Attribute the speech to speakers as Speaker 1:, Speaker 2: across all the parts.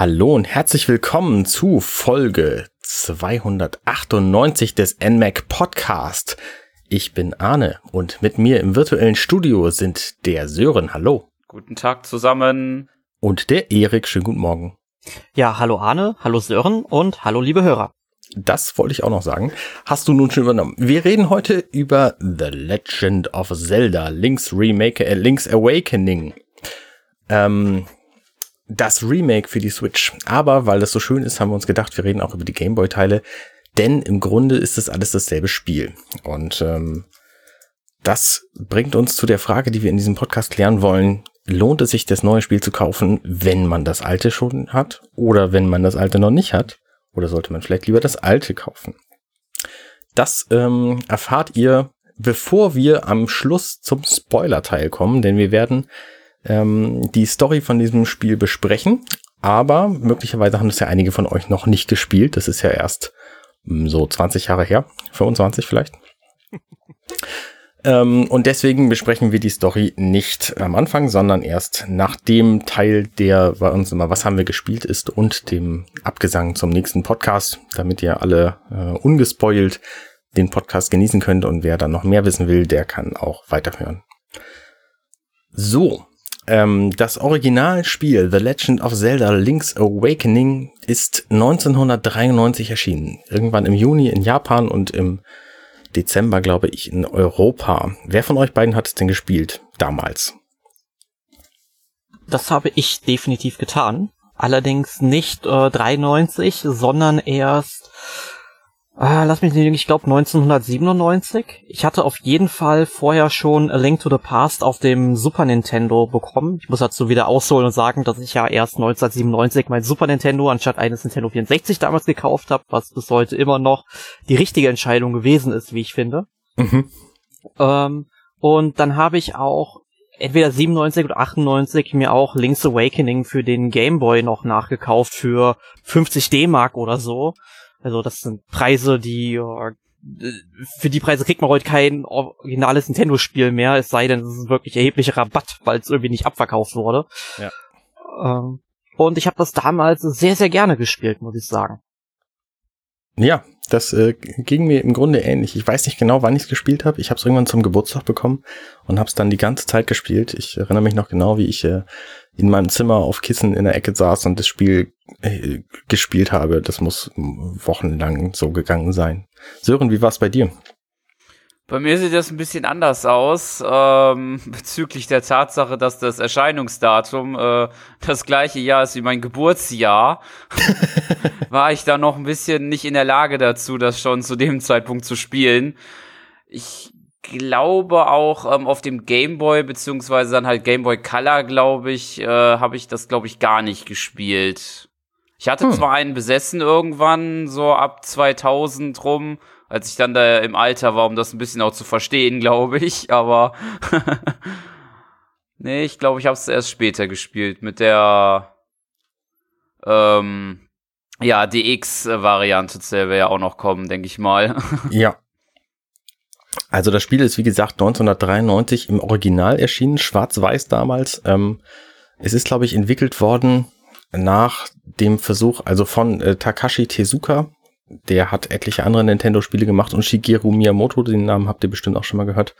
Speaker 1: Hallo und herzlich willkommen zu Folge 298 des NMAC Podcast. Ich bin Arne und mit mir im virtuellen Studio sind der Sören. Hallo.
Speaker 2: Guten Tag zusammen.
Speaker 1: Und der Erik. Schönen guten Morgen.
Speaker 3: Ja, hallo Arne, hallo Sören und hallo liebe Hörer.
Speaker 1: Das wollte ich auch noch sagen. Hast du nun schon übernommen. Wir reden heute über The Legend of Zelda, Link's Remake, äh, Link's Awakening. Ähm, das Remake für die Switch. Aber weil das so schön ist, haben wir uns gedacht, wir reden auch über die Gameboy-Teile. Denn im Grunde ist das alles dasselbe Spiel. Und ähm, das bringt uns zu der Frage, die wir in diesem Podcast klären wollen. Lohnt es sich, das neue Spiel zu kaufen, wenn man das alte schon hat? Oder wenn man das alte noch nicht hat? Oder sollte man vielleicht lieber das alte kaufen? Das ähm, erfahrt ihr, bevor wir am Schluss zum Spoiler-Teil kommen, denn wir werden ähm, die Story von diesem Spiel besprechen. Aber möglicherweise haben das ja einige von euch noch nicht gespielt. Das ist ja erst mh, hm, so 20 Jahre her, 25 vielleicht. ähm, und deswegen besprechen wir die Story nicht am Anfang, sondern erst nach dem Teil, der bei uns immer Was haben wir gespielt ist und dem Abgesang zum nächsten Podcast, damit ihr alle äh, ungespoilt den Podcast genießen könnt und wer dann noch mehr wissen will, der kann auch weiterhören. So, ähm, das Originalspiel The Legend of Zelda Link's Awakening ist 1993 erschienen. Irgendwann im Juni in Japan und im Dezember, glaube ich, in Europa. Wer von euch beiden hat es denn gespielt damals?
Speaker 3: Das habe ich definitiv getan. Allerdings nicht äh, 93, sondern erst Ah, lass mich nicht, ich glaube 1997. Ich hatte auf jeden Fall vorher schon A Link to the Past auf dem Super Nintendo bekommen. Ich muss dazu wieder ausholen und sagen, dass ich ja erst 1997 mein Super Nintendo anstatt eines Nintendo 64 damals gekauft habe, was bis heute immer noch die richtige Entscheidung gewesen ist, wie ich finde. Mhm. Ähm, und dann habe ich auch entweder 97 oder 98 mir auch Link's Awakening für den Game Boy noch nachgekauft für 50 D-Mark oder so. Also das sind Preise, die äh, für die Preise kriegt man heute kein originales Nintendo-Spiel mehr, es sei denn, es ist ein wirklich erheblicher Rabatt, weil es irgendwie nicht abverkauft wurde. Ja. Ähm, und ich habe das damals sehr, sehr gerne gespielt, muss ich sagen.
Speaker 1: Ja, das äh, ging mir im Grunde ähnlich. Ich weiß nicht genau, wann ich es gespielt habe. Ich habe es irgendwann zum Geburtstag bekommen und habe es dann die ganze Zeit gespielt. Ich erinnere mich noch genau, wie ich äh, in meinem Zimmer auf Kissen in der Ecke saß und das Spiel äh, gespielt habe. Das muss wochenlang so gegangen sein. Sören, wie war es bei dir?
Speaker 2: Bei mir sieht das ein bisschen anders aus, ähm, bezüglich der Tatsache, dass das Erscheinungsdatum äh, das gleiche Jahr ist wie mein Geburtsjahr. war ich da noch ein bisschen nicht in der Lage dazu, das schon zu dem Zeitpunkt zu spielen. Ich glaube auch ähm, auf dem Game Boy beziehungsweise dann halt Game Boy Color, glaube ich, äh, habe ich das glaube ich gar nicht gespielt. Ich hatte hm. zwar einen besessen irgendwann so ab 2000 rum, als ich dann da im Alter war, um das ein bisschen auch zu verstehen, glaube ich, aber nee, ich glaube, ich habe es erst später gespielt mit der ähm, ja, DX-Variante der ja auch noch kommen, denke ich mal.
Speaker 1: ja, also das Spiel ist, wie gesagt, 1993 im Original erschienen, schwarz-weiß damals. Ähm, es ist, glaube ich, entwickelt worden nach dem Versuch, also von äh, Takashi Tezuka. Der hat etliche andere Nintendo-Spiele gemacht und Shigeru Miyamoto, den Namen habt ihr bestimmt auch schon mal gehört.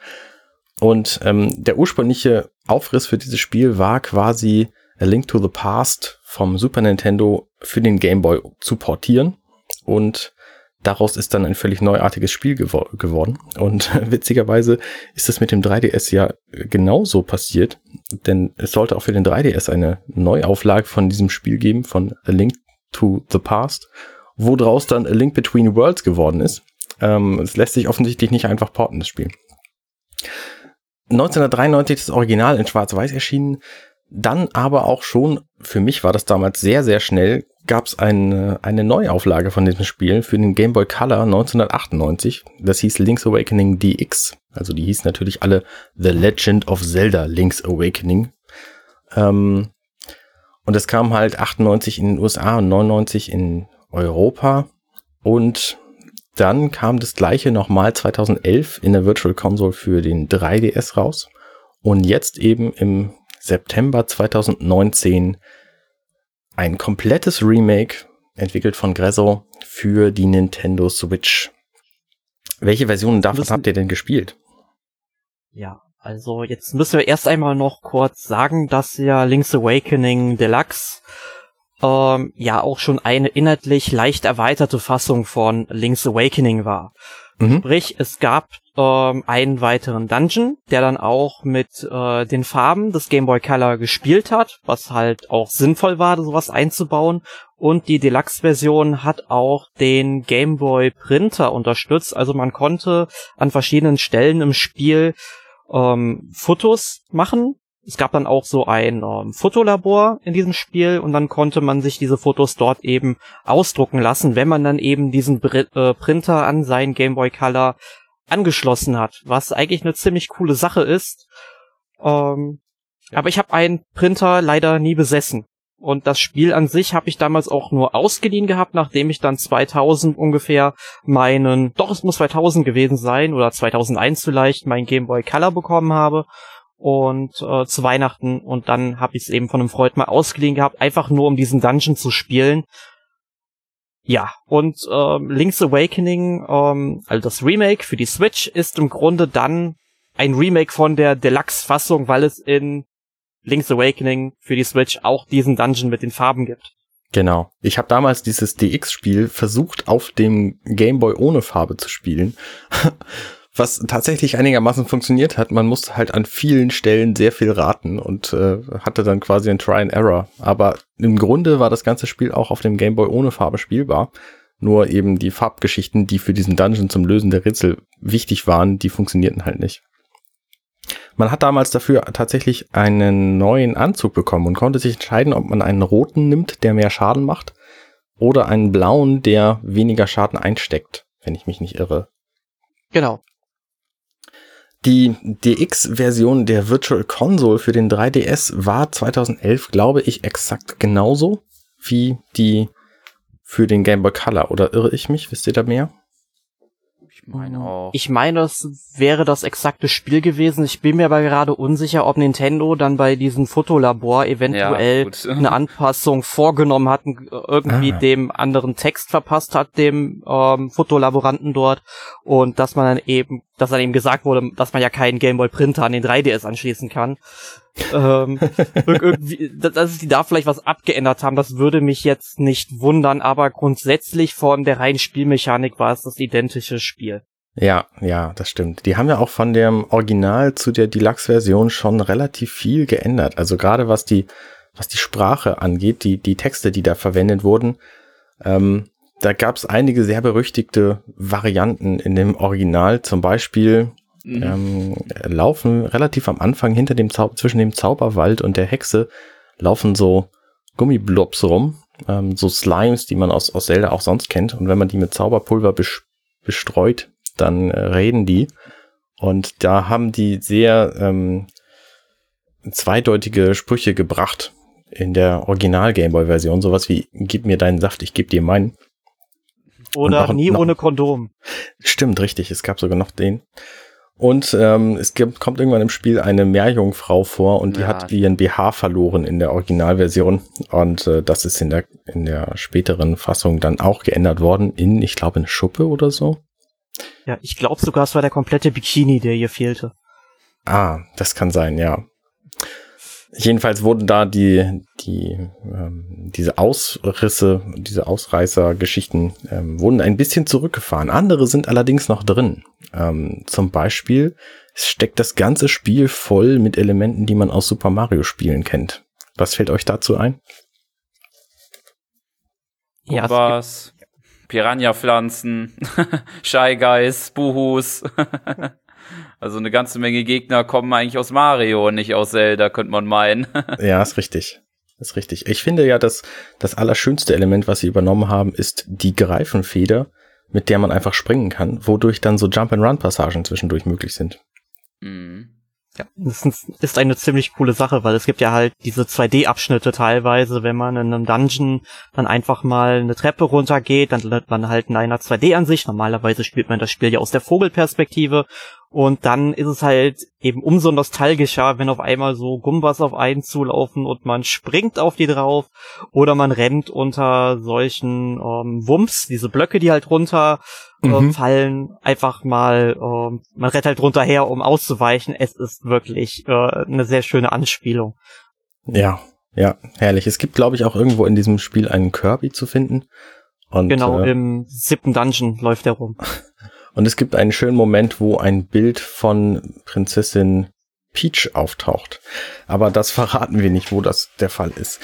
Speaker 1: Und ähm, der ursprüngliche Aufriss für dieses Spiel war quasi A Link to the Past vom Super Nintendo für den Game Boy zu portieren. Und daraus ist dann ein völlig neuartiges Spiel gewor geworden. Und witzigerweise ist das mit dem 3DS ja genauso passiert, denn es sollte auch für den 3DS eine Neuauflage von diesem Spiel geben, von A Link to the Past, wo draus dann A Link Between Worlds geworden ist. Ähm, es lässt sich offensichtlich nicht einfach porten, das Spiel. 1993 das Original in Schwarz-Weiß erschienen, dann aber auch schon, für mich war das damals sehr, sehr schnell, gab es eine, eine Neuauflage von diesem Spiel für den Game Boy Color 1998. Das hieß Link's Awakening DX. Also die hieß natürlich alle The Legend of Zelda Link's Awakening. Ähm, und es kam halt 98 in den USA und 99 in Europa. Und dann kam das gleiche nochmal 2011 in der Virtual Console für den 3DS raus. Und jetzt eben im September 2019 ein komplettes Remake, entwickelt von Grezzo, für die Nintendo Switch. Welche Versionen davon
Speaker 3: Müssen-
Speaker 1: habt ihr denn gespielt?
Speaker 3: Ja, also jetzt müssen wir erst einmal noch kurz sagen, dass ja Link's Awakening Deluxe ähm, ja auch schon eine inhaltlich leicht erweiterte Fassung von Link's Awakening war.
Speaker 1: Mhm.
Speaker 3: Sprich, es gab ähm, einen weiteren Dungeon, der dann auch mit äh, den Farben des Game Boy Color gespielt hat, was halt auch sinnvoll war, sowas einzubauen. Und die Deluxe-Version hat auch den Game Boy Printer unterstützt. Also man konnte an verschiedenen Stellen im Spiel ähm, Fotos machen. Es gab dann auch so ein ähm, Fotolabor in diesem Spiel und dann konnte man sich diese Fotos dort eben ausdrucken lassen, wenn man dann eben diesen Br äh, Printer an seinen Game Boy Color angeschlossen hat, was eigentlich eine ziemlich coole Sache ist. Ähm, aber ich habe einen Printer leider nie besessen. Und das Spiel an sich habe ich damals auch nur ausgeliehen gehabt, nachdem ich dann 2000 ungefähr meinen, doch es muss 2000 gewesen sein oder 2001 vielleicht, meinen Game Boy Color bekommen habe und äh, zu Weihnachten und dann habe ich es eben von einem Freund mal ausgeliehen gehabt, einfach nur um diesen Dungeon zu spielen. Ja, und ähm, Link's Awakening, ähm, also das Remake für die Switch, ist im Grunde dann ein Remake von der Deluxe-Fassung, weil es in Link's Awakening für die Switch auch diesen Dungeon mit den Farben gibt.
Speaker 1: Genau. Ich habe damals dieses DX-Spiel versucht, auf dem Game Boy ohne Farbe zu spielen. Was tatsächlich einigermaßen funktioniert hat. Man musste halt an vielen Stellen sehr viel raten und äh, hatte dann quasi ein Try and Error. Aber im Grunde war das ganze Spiel auch auf dem Game Boy ohne Farbe spielbar. Nur eben die Farbgeschichten, die für diesen Dungeon zum Lösen der Rätsel wichtig waren, die funktionierten halt nicht. Man hat damals dafür tatsächlich einen neuen Anzug bekommen und konnte sich entscheiden, ob man einen roten nimmt, der mehr Schaden macht, oder einen blauen, der weniger Schaden einsteckt, wenn ich mich nicht irre.
Speaker 3: Genau.
Speaker 1: Die DX-Version der Virtual Console für den 3DS war 2011, glaube ich, exakt genauso wie die für den Game Boy Color. Oder irre ich mich? Wisst ihr da mehr?
Speaker 2: Ich meine auch.
Speaker 3: Ich meine, es wäre das exakte Spiel gewesen. Ich bin mir aber gerade unsicher, ob Nintendo dann bei diesem Fotolabor eventuell
Speaker 2: gut.
Speaker 3: eine Anpassung vorgenommen hat, und irgendwie
Speaker 1: Ah.
Speaker 3: dem anderen Text verpasst hat, dem ähm, Fotolaboranten dort. Und dass man dann eben, dass dann eben gesagt wurde, dass man ja keinen Gameboy Printer an den 3DS anschließen kann. Ähm, irgendwie, dass sie da vielleicht was abgeändert haben, das würde mich jetzt nicht wundern, aber grundsätzlich von der reinen Spielmechanik war es das identische Spiel.
Speaker 1: Ja, ja, das stimmt. Die haben ja auch von dem Original zu der Deluxe-Version schon relativ viel geändert. Also gerade was die, was die Sprache angeht, die, die Texte, die da verwendet wurden, ähm, da gab es einige sehr berüchtigte Varianten in dem Original. Zum Beispiel
Speaker 2: Mhm.
Speaker 1: ähm, laufen relativ am Anfang hinter dem Zau zwischen dem Zauberwald und der Hexe laufen so Gummiblobs rum, ähm, so Slimes, die man aus, aus Zelda auch sonst kennt. Und wenn man die mit Zauberpulver besch bestreut, dann äh, reden die. Und da haben die sehr ähm, zweideutige Sprüche gebracht in der Original Gameboy Version. Sowas wie, gib mir deinen Saft, ich geb dir meinen.
Speaker 3: Oder
Speaker 1: noch-
Speaker 3: nie
Speaker 1: noch-
Speaker 3: ohne Kondom.
Speaker 1: Stimmt, richtig. Es gab sogar noch den. Und ähm, es gibt, kommt irgendwann im Spiel eine Meerjungfrau vor und die
Speaker 2: Ja.
Speaker 1: hat ihren BH verloren in der Originalversion. Und äh, das ist in der, in der späteren Fassung dann auch geändert worden in, ich glaube, eine Schuppe oder so.
Speaker 3: Ja, ich glaube sogar, es war der komplette Bikini, der hier fehlte.
Speaker 1: Ah, das kann sein, ja. Jedenfalls wurden da die, die, ähm, diese Ausrisse, diese Ausreißergeschichten ähm, wurden ein bisschen zurückgefahren. Andere sind allerdings noch drin. Ähm, zum Beispiel es steckt das ganze Spiel voll mit Elementen, die man aus Super Mario Spielen kennt. Was fällt euch dazu ein?
Speaker 3: Ja,
Speaker 2: was? Piranha-Pflanzen, Shy Guys, Buhus. also eine ganze Menge Gegner kommen eigentlich aus Mario und nicht aus Zelda, könnte man meinen.
Speaker 1: Ja, ist richtig. Ist richtig. Ich finde ja, dass das allerschönste Element, was sie übernommen haben, ist die Greifenfeder, mit der man einfach springen kann, wodurch dann so Jump-and-Run-Passagen zwischendurch möglich sind.
Speaker 2: Mhm.
Speaker 3: Ja, das ist eine ziemlich coole Sache, weil es gibt ja halt diese 2D-Abschnitte teilweise, wenn man in einem Dungeon dann einfach mal eine Treppe runtergeht, dann landet man halt in einer 2D-Ansicht. Normalerweise spielt man das Spiel ja aus der Vogelperspektive und dann ist es halt eben umso nostalgischer, wenn auf einmal so Gumbas auf einen zulaufen und man springt auf die drauf oder man rennt unter solchen ähm, Wumps, diese Blöcke, die halt runter äh, mhm. fallen, einfach mal, äh, man rennt halt runter her, um auszuweichen. Es ist wirklich äh, eine sehr schöne Anspielung.
Speaker 1: Ja, ja, herrlich. Es gibt, glaube ich, auch irgendwo in diesem Spiel einen Kirby zu finden.
Speaker 3: Und, genau, äh, im siebten Dungeon läuft er rum.
Speaker 1: Und es gibt einen schönen Moment, wo ein Bild von Prinzessin Peach auftaucht. Aber das verraten wir nicht, wo das der Fall ist.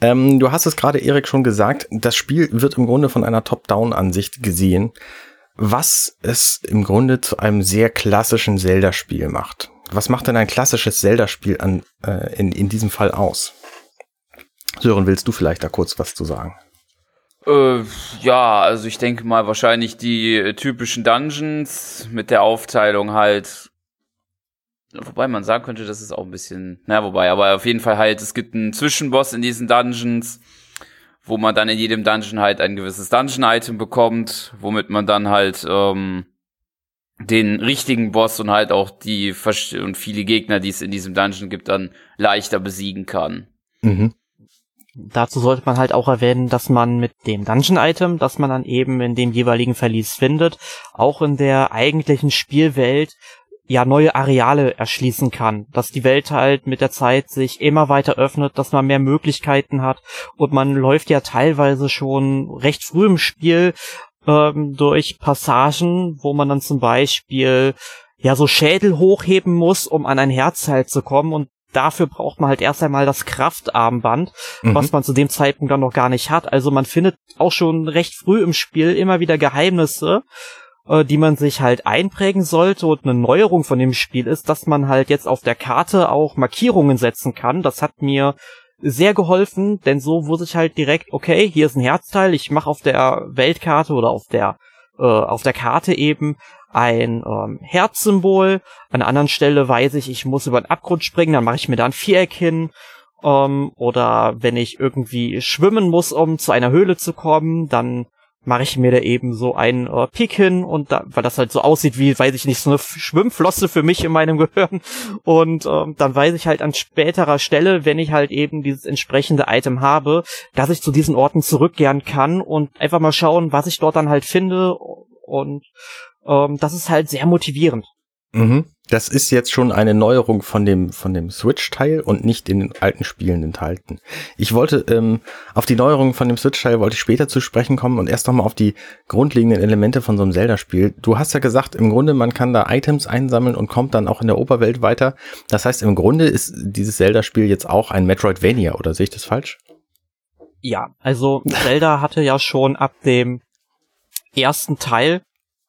Speaker 1: Ähm, du hast es gerade, Erik, schon gesagt. Das Spiel wird im Grunde von einer Top-Down-Ansicht gesehen, was es im Grunde zu einem sehr klassischen Zelda-Spiel macht. Was macht denn ein klassisches Zelda-Spiel an, äh, in, in diesem Fall aus? Sören, willst du vielleicht da kurz was zu sagen?
Speaker 2: Äh, ja, also ich denke mal wahrscheinlich die äh, typischen Dungeons mit der Aufteilung halt. Wobei man sagen könnte, das ist auch ein bisschen, na wobei, aber auf jeden Fall halt, es gibt einen Zwischenboss in diesen Dungeons, wo man dann in jedem Dungeon halt ein gewisses Dungeon-Item bekommt, womit man dann halt ähm, den richtigen Boss und halt auch die und viele Gegner, die es in diesem Dungeon gibt, dann leichter besiegen kann. Mhm.
Speaker 3: Dazu sollte man halt auch erwähnen, dass man mit dem Dungeon-Item, das man dann eben in dem jeweiligen Verlies findet, auch in der eigentlichen Spielwelt ja neue Areale erschließen kann, dass die Welt halt mit der Zeit sich immer weiter öffnet, dass man mehr Möglichkeiten hat und man läuft ja teilweise schon recht früh im Spiel ähm, durch Passagen, wo man dann zum Beispiel ja so Schädel hochheben muss, um an ein Herzteil zu kommen und dafür braucht man halt erst einmal das Kraftarmband, mhm. was man zu dem Zeitpunkt dann noch gar nicht hat. Also man findet auch schon recht früh im Spiel immer wieder Geheimnisse, äh, die man sich halt einprägen sollte. Und eine Neuerung von dem Spiel ist, dass man halt jetzt auf der Karte auch Markierungen setzen kann. Das hat mir sehr geholfen, denn so wusste ich halt direkt, okay, hier ist ein Herzteil, ich mache auf der Weltkarte oder auf der äh, auf der Karte eben ein ähm, Herzsymbol. An einer anderen Stelle weiß ich, ich muss über den Abgrund springen, dann mache ich mir da ein Viereck hin. Ähm, oder wenn ich irgendwie schwimmen muss, um zu einer Höhle zu kommen, dann mache ich mir da eben so einen äh, Pik hin und da, weil das halt so aussieht wie, weiß ich nicht, so eine Schwimmflosse für mich in meinem Gehirn. Und ähm, dann weiß ich halt an späterer Stelle, wenn ich halt eben dieses entsprechende Item habe, dass ich zu diesen Orten zurückkehren kann und einfach mal schauen, was ich dort dann halt finde. Und ähm, das ist halt sehr motivierend.
Speaker 1: Mhm. Das ist jetzt schon eine Neuerung von dem, von dem Switch-Teil und nicht in den alten Spielen enthalten. Ich wollte, ähm, auf die Neuerungen von dem Switch-Teil wollte ich später zu sprechen kommen und erst nochmal auf die grundlegenden Elemente von so einem Zelda-Spiel. Du hast ja gesagt, im Grunde, man kann da Items einsammeln und kommt dann auch in der Oberwelt weiter. Das heißt, im Grunde ist dieses Zelda-Spiel jetzt auch ein Metroidvania, oder sehe ich das falsch?
Speaker 3: Ja, also Zelda hatte ja schon ab dem ersten Teil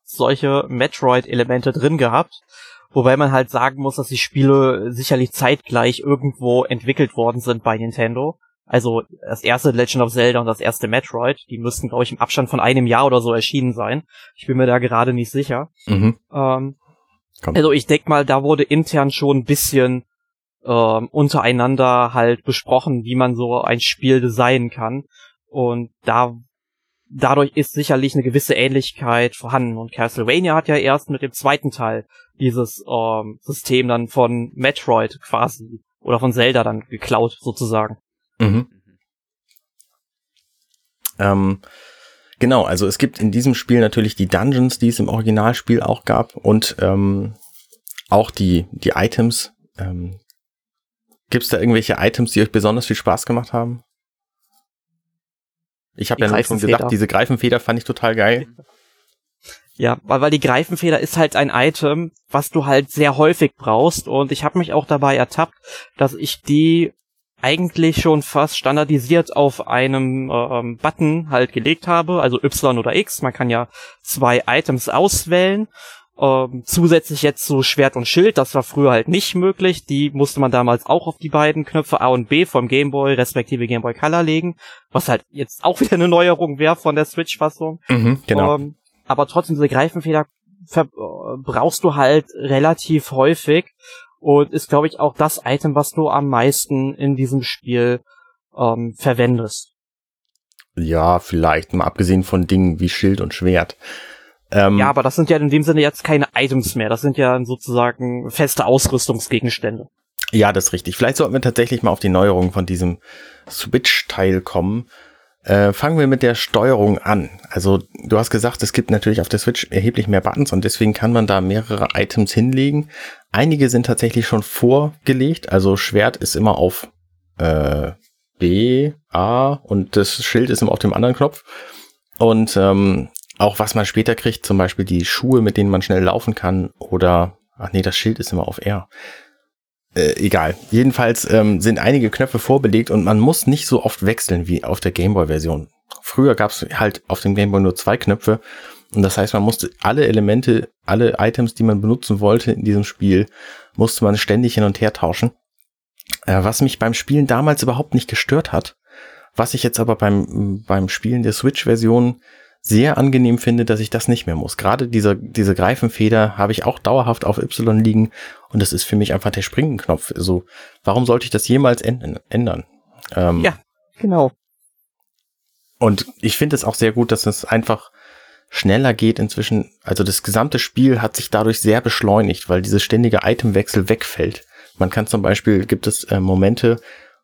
Speaker 3: solche Metroid-Elemente drin gehabt. Wobei man halt sagen muss, dass die Spiele sicherlich zeitgleich irgendwo entwickelt worden sind bei Nintendo. Also das erste Legend of Zelda und das erste Metroid, die müssten, glaube ich, im Abstand von einem Jahr oder so erschienen sein. Ich bin mir da gerade nicht sicher. Mhm. Ähm, also ich denke mal, da wurde intern schon ein bisschen ähm, untereinander halt besprochen, wie man so ein Spiel designen kann. Und da dadurch ist sicherlich eine gewisse Ähnlichkeit vorhanden. Und Castlevania hat ja erst mit dem zweiten Teil dieses ähm, System dann von Metroid quasi oder von Zelda dann geklaut sozusagen. Mhm.
Speaker 1: Ähm, genau, also es gibt in diesem Spiel natürlich die Dungeons, die es im Originalspiel auch gab und ähm, auch die, die Items. Ähm, Gibt es da irgendwelche Items, die euch besonders viel Spaß gemacht haben? Ich habe ja schon gesagt, diese Greifenfeder fand ich total geil.
Speaker 3: Ja, weil, weil die Greifenfeder ist halt ein Item, was du halt sehr häufig brauchst und ich habe mich auch dabei ertappt, dass ich die eigentlich schon fast standardisiert auf einem ähm, Button halt gelegt habe, also Y oder X. Man kann ja zwei Items auswählen ähm, zusätzlich jetzt so Schwert und Schild, das war früher halt nicht möglich. Die musste man damals auch auf die beiden Knöpfe A und B vom Game Boy respektive Game Boy Color legen, was halt jetzt auch wieder eine Neuerung wäre von der Switch-Fassung. Mhm, genau. Ähm, aber trotzdem diese Greifenfeder äh, brauchst du halt relativ häufig und ist, glaube ich, auch das Item, was du am meisten in diesem Spiel ähm, verwendest.
Speaker 1: Ja, vielleicht, mal abgesehen von Dingen wie Schild und Schwert.
Speaker 3: Ähm, ja, aber das sind ja in dem Sinne jetzt keine Items mehr. Das sind ja sozusagen feste Ausrüstungsgegenstände.
Speaker 1: Ja, das ist richtig. Vielleicht sollten wir tatsächlich mal auf die Neuerung von diesem Switch-Teil kommen. Äh, fangen wir mit der Steuerung an. Also du hast gesagt, es gibt natürlich auf der Switch erheblich mehr Buttons und deswegen kann man da mehrere Items hinlegen. Einige sind tatsächlich schon vorgelegt. Also Schwert ist immer auf äh, B, A und das Schild ist immer auf dem anderen Knopf. Und ähm, auch was man später kriegt, zum Beispiel die Schuhe, mit denen man schnell laufen kann oder, ach nee, das Schild ist immer auf R. Äh, egal. Jedenfalls ähm, sind einige Knöpfe vorbelegt und man muss nicht so oft wechseln wie auf der Gameboy-Version. Früher gab es halt auf dem Gameboy nur zwei Knöpfe und das heißt, man musste alle Elemente, alle Items, die man benutzen wollte in diesem Spiel, musste man ständig hin und her tauschen. Äh, was mich beim Spielen damals überhaupt nicht gestört hat, was ich jetzt aber beim, beim Spielen der Switch-Version sehr angenehm finde, dass ich das nicht mehr muss. Gerade diese, diese Greifenfeder habe ich auch dauerhaft auf Y liegen und das ist für mich einfach der Springenknopf. Also, warum sollte ich das jemals ändern?
Speaker 3: Ähm, ja, genau.
Speaker 1: Und ich finde es auch sehr gut, dass es einfach schneller geht inzwischen. Also das gesamte Spiel hat sich dadurch sehr beschleunigt, weil diese ständige Itemwechsel wegfällt. Man kann zum Beispiel, gibt es äh, Momente,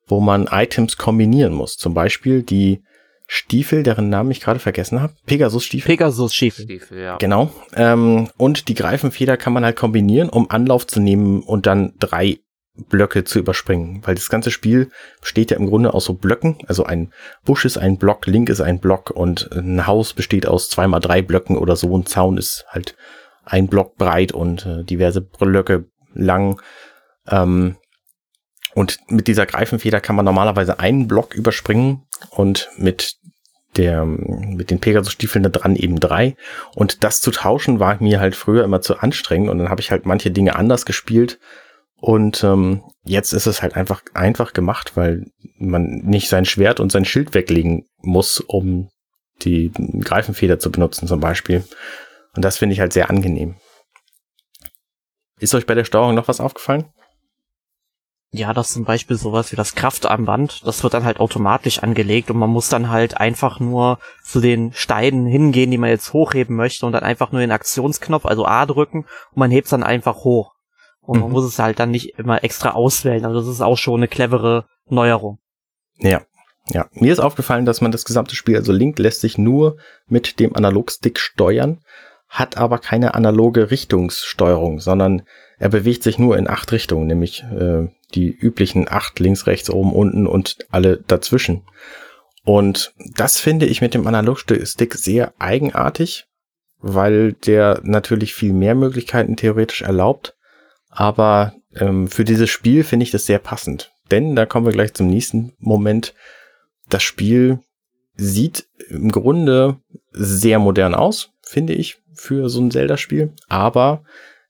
Speaker 1: wo man Items kombinieren muss. Zum Beispiel die Stiefel, deren Namen ich gerade vergessen habe. Pegasus-Stiefel.
Speaker 3: Pegasus-Stiefel. Stiefel,
Speaker 1: ja. Genau. Ähm, und die Greifenfeder kann man halt kombinieren, um Anlauf zu nehmen und dann drei Blöcke zu überspringen. Weil das ganze Spiel besteht ja im Grunde aus so Blöcken. Also ein Busch ist ein Block, Link ist ein Block und ein Haus besteht aus zwei mal drei Blöcken oder so. Ein Zaun ist halt ein Block breit und äh, diverse Blöcke lang. Ähm, und mit dieser Greifenfeder kann man normalerweise einen Block überspringen und mit der, mit den Pegasus-Stiefeln da dran eben drei. Und das zu tauschen war mir halt früher immer zu anstrengend und dann habe ich halt manche Dinge anders gespielt. Und ähm, jetzt ist es halt einfach einfach gemacht, weil man nicht sein Schwert und sein Schild weglegen muss, um die Greifenfeder zu benutzen zum Beispiel. Und das finde ich halt sehr angenehm. Ist euch bei der Steuerung noch was aufgefallen?
Speaker 3: Ja, das zum Beispiel sowas wie das Kraftarmband, das wird dann halt automatisch angelegt und man muss dann halt einfach nur zu den Steinen hingehen, die man jetzt hochheben möchte und dann einfach nur den Aktionsknopf, also A drücken und man hebt es dann einfach hoch. Und mhm. man muss es halt dann nicht immer extra auswählen. Also das ist auch schon eine clevere Neuerung.
Speaker 1: Ja. Ja, mir ist aufgefallen, dass man das gesamte Spiel, also Link lässt sich nur mit dem Analogstick steuern, hat aber keine analoge Richtungssteuerung, sondern er bewegt sich nur in acht Richtungen, nämlich äh, die üblichen acht links, rechts, oben, unten und alle dazwischen. Und das finde ich mit dem Analogstick sehr eigenartig, weil der natürlich viel mehr Möglichkeiten theoretisch erlaubt. Aber ähm, für dieses Spiel finde ich das sehr passend. Denn, da kommen wir gleich zum nächsten Moment, das Spiel sieht im Grunde sehr modern aus, finde ich, für so ein Zelda-Spiel. Aber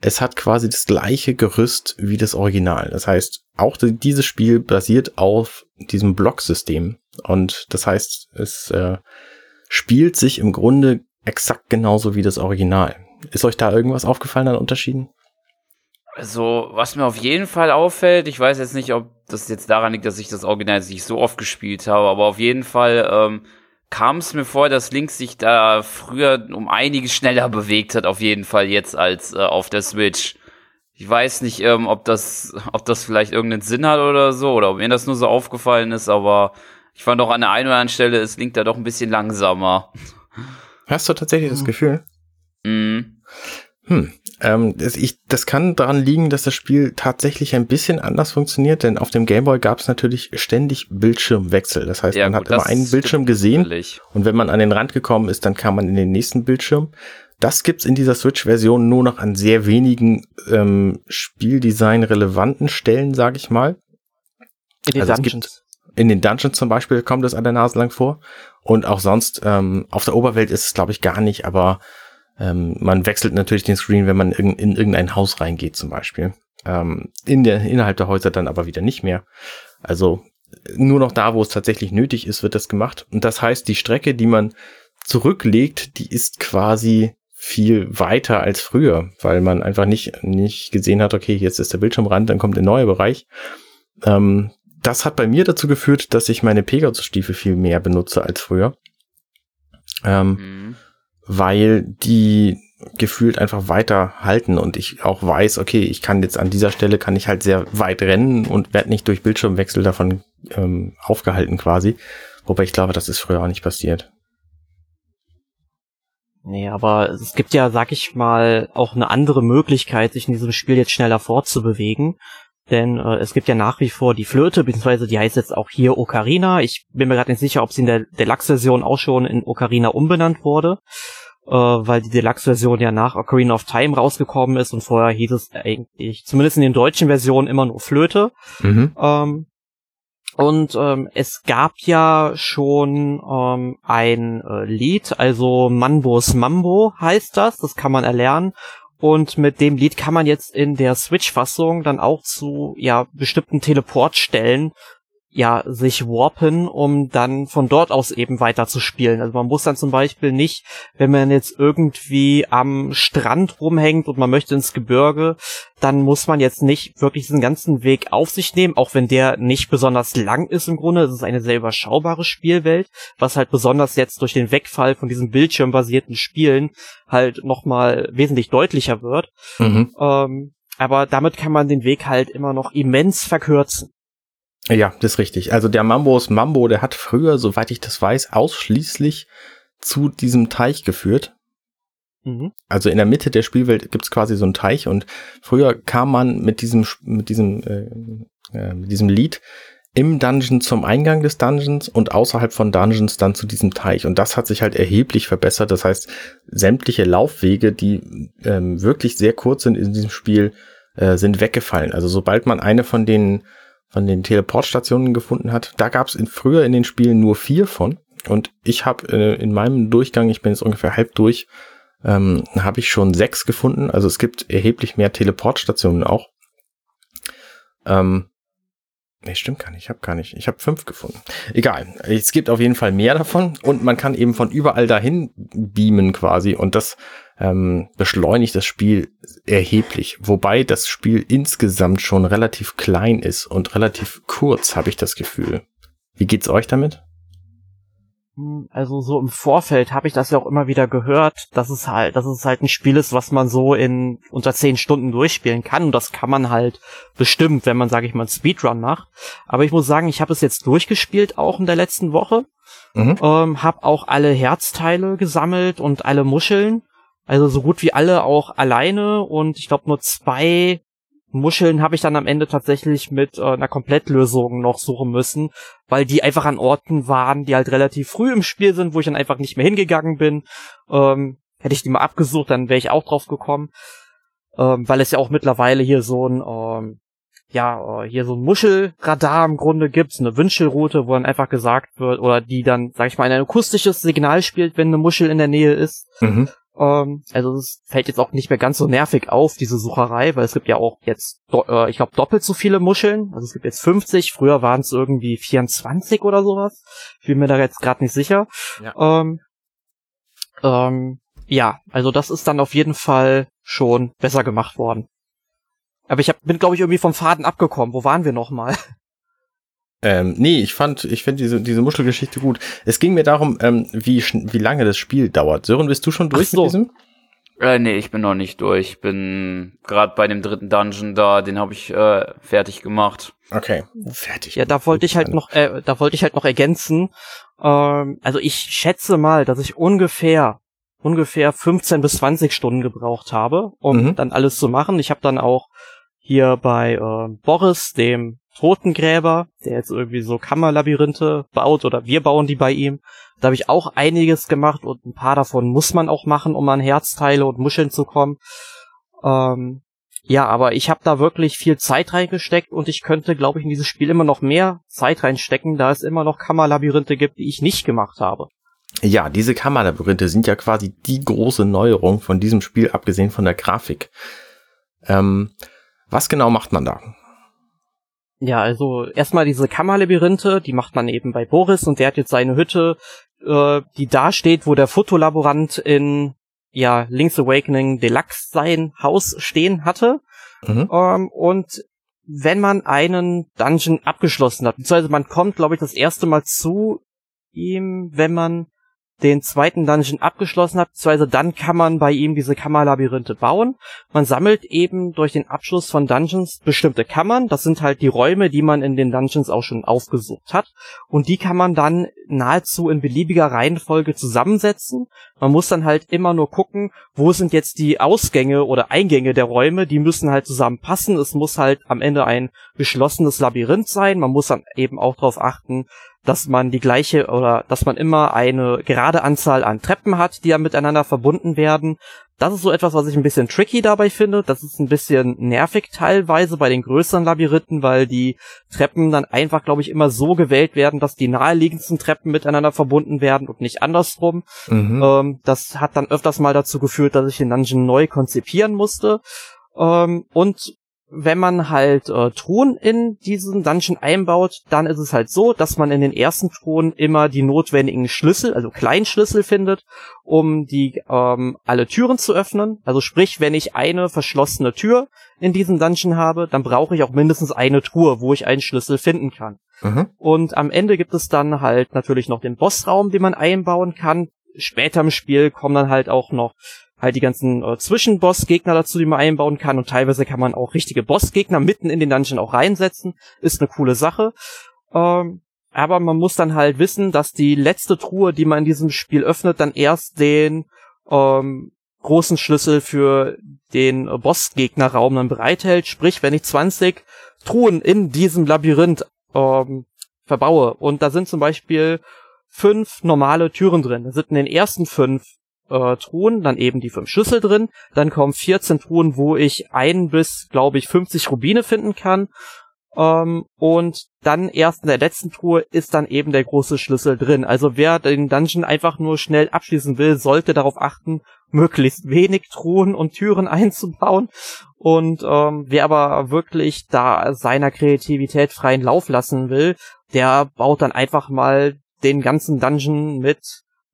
Speaker 1: es hat quasi das gleiche Gerüst wie das Original. Das heißt, auch dieses Spiel basiert auf diesem Blocksystem. Und das heißt, es äh, spielt sich im Grunde exakt genauso wie das Original. Ist euch da irgendwas aufgefallen an Unterschieden?
Speaker 2: Also, was mir auf jeden Fall auffällt, ich weiß jetzt nicht, ob das jetzt daran liegt, dass ich das Original nicht so oft gespielt habe, aber auf jeden Fall ähm, kam es mir vor, dass Link sich da früher um einiges schneller bewegt hat, auf jeden Fall jetzt als äh, auf der Switch. Ich weiß nicht, ähm, ob das, ob das vielleicht irgendeinen Sinn hat oder so, oder ob mir das nur so aufgefallen ist, aber ich fand auch an der einen oder anderen Stelle ist Link da doch ein bisschen langsamer.
Speaker 1: Hast du tatsächlich das Gefühl? Mhm. Hm. Ähm, das, ich, das kann daran liegen, dass das Spiel tatsächlich ein bisschen anders funktioniert, denn auf dem Gameboy gab es natürlich ständig Bildschirmwechsel. Das heißt, ja, man gut, hat immer einen Bildschirm gesehen natürlich. und wenn man an den Rand gekommen ist, dann kam man in den nächsten Bildschirm. Das gibt's in dieser Switch-Version nur noch an sehr wenigen ähm, Spieldesign-relevanten Stellen, sage ich mal.
Speaker 3: In den also Dungeons.
Speaker 1: in den Dungeons zum Beispiel kommt das an der Nase lang vor. Und auch sonst, ähm, auf der Oberwelt ist es, glaube ich, gar nicht, aber ähm, man wechselt natürlich den Screen, wenn man in, in irgendein Haus reingeht zum Beispiel. Ähm, in der, innerhalb der Häuser dann aber wieder nicht mehr. Also nur noch da, wo es tatsächlich nötig ist, wird das gemacht. Und das heißt, die Strecke, die man zurücklegt, die ist quasi viel weiter als früher, weil man einfach nicht, nicht gesehen hat, okay, jetzt ist der Bildschirmrand, dann kommt ein neuer Bereich. Ähm, das hat bei mir dazu geführt, dass ich meine Pegasus-Stiefel viel mehr benutze als früher. Ähm, mhm. Weil die gefühlt einfach weiter halten und ich auch weiß, okay, ich kann jetzt an dieser Stelle kann ich halt sehr weit rennen und werde nicht durch Bildschirmwechsel davon ähm, aufgehalten quasi. Wobei ich glaube, das ist früher auch nicht passiert.
Speaker 3: Nee, aber es gibt ja, sag ich mal, auch eine andere Möglichkeit, sich in diesem Spiel jetzt schneller fortzubewegen. Denn äh, es gibt ja nach wie vor die Flöte, beziehungsweise die heißt jetzt auch hier Ocarina. Ich bin mir gerade nicht sicher, ob sie in der Deluxe-Version auch schon in Ocarina umbenannt wurde, äh, weil die Deluxe-Version ja nach Ocarina of Time rausgekommen ist und vorher hieß es eigentlich, zumindest in den deutschen Versionen, immer nur Flöte. Mhm. Ähm, und ähm, es gab ja schon ähm, ein äh, Lied, also Mambos Mambo heißt das, das kann man erlernen. Und mit dem Lied kann man jetzt in der Switch-Fassung dann auch zu ja bestimmten Teleportstellen ja sich warpen, um dann von dort aus eben weiter zu spielen. Also man muss dann zum Beispiel nicht, wenn man jetzt irgendwie am Strand rumhängt und man möchte ins Gebirge, dann muss man jetzt nicht wirklich diesen ganzen Weg auf sich nehmen, auch wenn der nicht besonders lang ist im Grunde. Es ist eine sehr überschaubare Spielwelt, was halt besonders jetzt durch den Wegfall von diesen bildschirmbasierten Spielen halt nochmal wesentlich deutlicher wird. Mhm. Ähm, aber damit kann man den Weg halt immer noch immens verkürzen.
Speaker 1: Ja, das ist richtig. Also der Mambos Mambo, der hat früher, soweit ich das weiß, ausschließlich zu diesem Teich geführt. Mhm. Also in der Mitte der Spielwelt gibt's quasi so einen Teich und früher kam man mit diesem mit diesem äh, äh, mit diesem Lied im Dungeon zum Eingang des Dungeons und außerhalb von Dungeons dann zu diesem Teich. Und das hat sich halt erheblich verbessert. Das heißt, sämtliche Laufwege, die ähm, wirklich sehr kurz sind in diesem Spiel, äh, sind weggefallen. Also sobald man eine von den von den Teleportstationen gefunden hat. Da gab es in, früher in den Spielen nur vier von. Und ich habe äh, in meinem Durchgang, ich bin jetzt ungefähr halb durch, ähm, habe ich schon sechs gefunden. Also es gibt erheblich mehr Teleportstationen auch. Ähm, nee, stimmt gar nicht. Ich habe gar nicht. Ich habe fünf gefunden. Egal. Es gibt auf jeden Fall mehr davon und man kann eben von überall dahin beamen quasi. Und das ähm, beschleunigt das Spiel erheblich. Wobei das Spiel insgesamt schon relativ klein ist und relativ kurz, habe ich das Gefühl. Wie geht's euch damit?
Speaker 3: Hm, also so im Vorfeld habe ich das ja auch immer wieder gehört, dass es halt, dass es halt ein Spiel ist, was man so in unter zehn Stunden durchspielen kann. Und das kann man halt bestimmt, wenn man, sage ich mal, einen Speedrun macht. Aber ich muss sagen, ich habe es jetzt durchgespielt, auch in der letzten Woche. Mhm. Ähm, habe auch alle Herzteile gesammelt und alle Muscheln. Also so gut wie alle auch alleine und ich glaube nur zwei Muscheln habe ich dann am Ende tatsächlich mit äh, einer Komplettlösung noch suchen müssen, weil die einfach an Orten waren, die halt relativ früh im Spiel sind, wo ich dann einfach nicht mehr hingegangen bin. Ähm, hätte ich die mal abgesucht, dann wäre ich auch drauf gekommen. Ähm, weil es ja auch mittlerweile hier so ein, ähm, ja, äh, hier so ein Muschelradar im Grunde gibt, eine Wünschelroute, wo dann einfach gesagt wird, oder die dann, sag ich mal, ein akustisches Signal spielt, wenn eine Muschel in der Nähe ist. Mhm. Ähm, also es fällt jetzt auch nicht mehr ganz so nervig auf, diese Sucherei, weil es gibt ja auch jetzt, äh, ich glaube, doppelt so viele Muscheln. Also es gibt jetzt 50, früher waren es irgendwie 24 oder sowas. Ich bin mir da jetzt gerade nicht sicher. Ja. Ähm, ähm, ja, also das ist dann auf jeden Fall schon besser gemacht worden. Aber ich hab, bin, glaube ich, irgendwie vom Faden abgekommen. Wo waren wir nochmal?
Speaker 1: Ähm, nee, ich fand, ich finde diese, diese Muschelgeschichte gut. Es ging mir darum, ähm, wie, wie lange das Spiel dauert. Sören, bist du schon durch so. mit diesem?
Speaker 2: Äh, nee, ich bin noch nicht durch. Ich bin gerade bei dem dritten Dungeon da, den habe ich äh, fertig gemacht.
Speaker 1: Okay, fertig.
Speaker 3: Ja, da wollte ich halt noch, äh, da wollte ich halt noch ergänzen. Ähm, also ich schätze mal, dass ich ungefähr ungefähr 15 bis 20 Stunden gebraucht habe, um mhm. dann alles zu machen. Ich habe dann auch hier bei äh, Boris, dem Totengräber, der jetzt irgendwie so Kammerlabyrinthe baut oder wir bauen die bei ihm. Da habe ich auch einiges gemacht und ein paar davon muss man auch machen, um an Herzteile und Muscheln zu kommen. Ähm, ja, aber ich habe da wirklich viel Zeit reingesteckt und ich könnte, glaube ich, in dieses Spiel immer noch mehr Zeit reinstecken, da es immer noch Kammerlabyrinthe gibt, die ich nicht gemacht habe.
Speaker 1: Ja, diese Kammerlabyrinthe sind ja quasi die große Neuerung von diesem Spiel, abgesehen von der Grafik. Ähm, was genau macht man da?
Speaker 3: Ja, also erstmal diese Kammerlabyrinthe, die macht man eben bei Boris und der hat jetzt seine Hütte, äh, die da steht, wo der Fotolaborant in ja Link's Awakening Deluxe sein Haus stehen hatte. Mhm. Ähm, und wenn man einen Dungeon abgeschlossen hat, beziehungsweise man kommt, glaube ich, das erste Mal zu ihm, wenn man den zweiten Dungeon abgeschlossen hat, beziehungsweise dann kann man bei ihm diese Kammerlabyrinthe bauen. Man sammelt eben durch den Abschluss von Dungeons bestimmte Kammern. Das sind halt die Räume, die man in den Dungeons auch schon aufgesucht hat. Und die kann man dann nahezu in beliebiger Reihenfolge zusammensetzen. Man muss dann halt immer nur gucken, wo sind jetzt die Ausgänge oder Eingänge der Räume. Die müssen halt zusammenpassen. Es muss halt am Ende ein geschlossenes Labyrinth sein. Man muss dann eben auch darauf achten, dass man die gleiche oder dass man immer eine gerade Anzahl an Treppen hat, die ja miteinander verbunden werden. Das ist so etwas, was ich ein bisschen tricky dabei finde. Das ist ein bisschen nervig teilweise bei den größeren Labyrinthen, weil die Treppen dann einfach, glaube ich, immer so gewählt werden, dass die naheliegendsten Treppen miteinander verbunden werden und nicht andersrum. Mhm. Ähm, das hat dann öfters mal dazu geführt, dass ich den Dungeon neu konzipieren musste. Ähm, und wenn man halt äh, Truhen in diesen Dungeon einbaut, dann ist es halt so, dass man in den ersten Truhen immer die notwendigen Schlüssel, also Kleinschlüssel findet, um die ähm, alle Türen zu öffnen. Also sprich, wenn ich eine verschlossene Tür in diesem Dungeon habe, dann brauche ich auch mindestens eine Truhe, wo ich einen Schlüssel finden kann. Mhm. Und am Ende gibt es dann halt natürlich noch den Bossraum, den man einbauen kann. Später im Spiel kommen dann halt auch noch halt die ganzen äh, Zwischenboss-Gegner dazu, die man einbauen kann und teilweise kann man auch richtige Boss-Gegner mitten in den Dungeon auch reinsetzen. Ist eine coole Sache. Ähm, aber man muss dann halt wissen, dass die letzte Truhe, die man in diesem Spiel öffnet, dann erst den ähm, großen Schlüssel für den äh, Boss-Gegner-Raum dann bereithält. Sprich, wenn ich 20 Truhen in diesem Labyrinth ähm, verbaue und da sind zum Beispiel fünf normale Türen drin. Da sind in den ersten fünf äh, Truhen, dann eben die fünf Schlüssel drin. Dann kommen 14 Truhen, wo ich ein bis, glaube ich, 50 Rubine finden kann. Ähm, und dann erst in der letzten Truhe ist dann eben der große Schlüssel drin. Also wer den Dungeon einfach nur schnell abschließen will, sollte darauf achten, möglichst wenig Truhen und Türen einzubauen. Und ähm, wer aber wirklich da seiner Kreativität freien Lauf lassen will, der baut dann einfach mal den ganzen Dungeon mit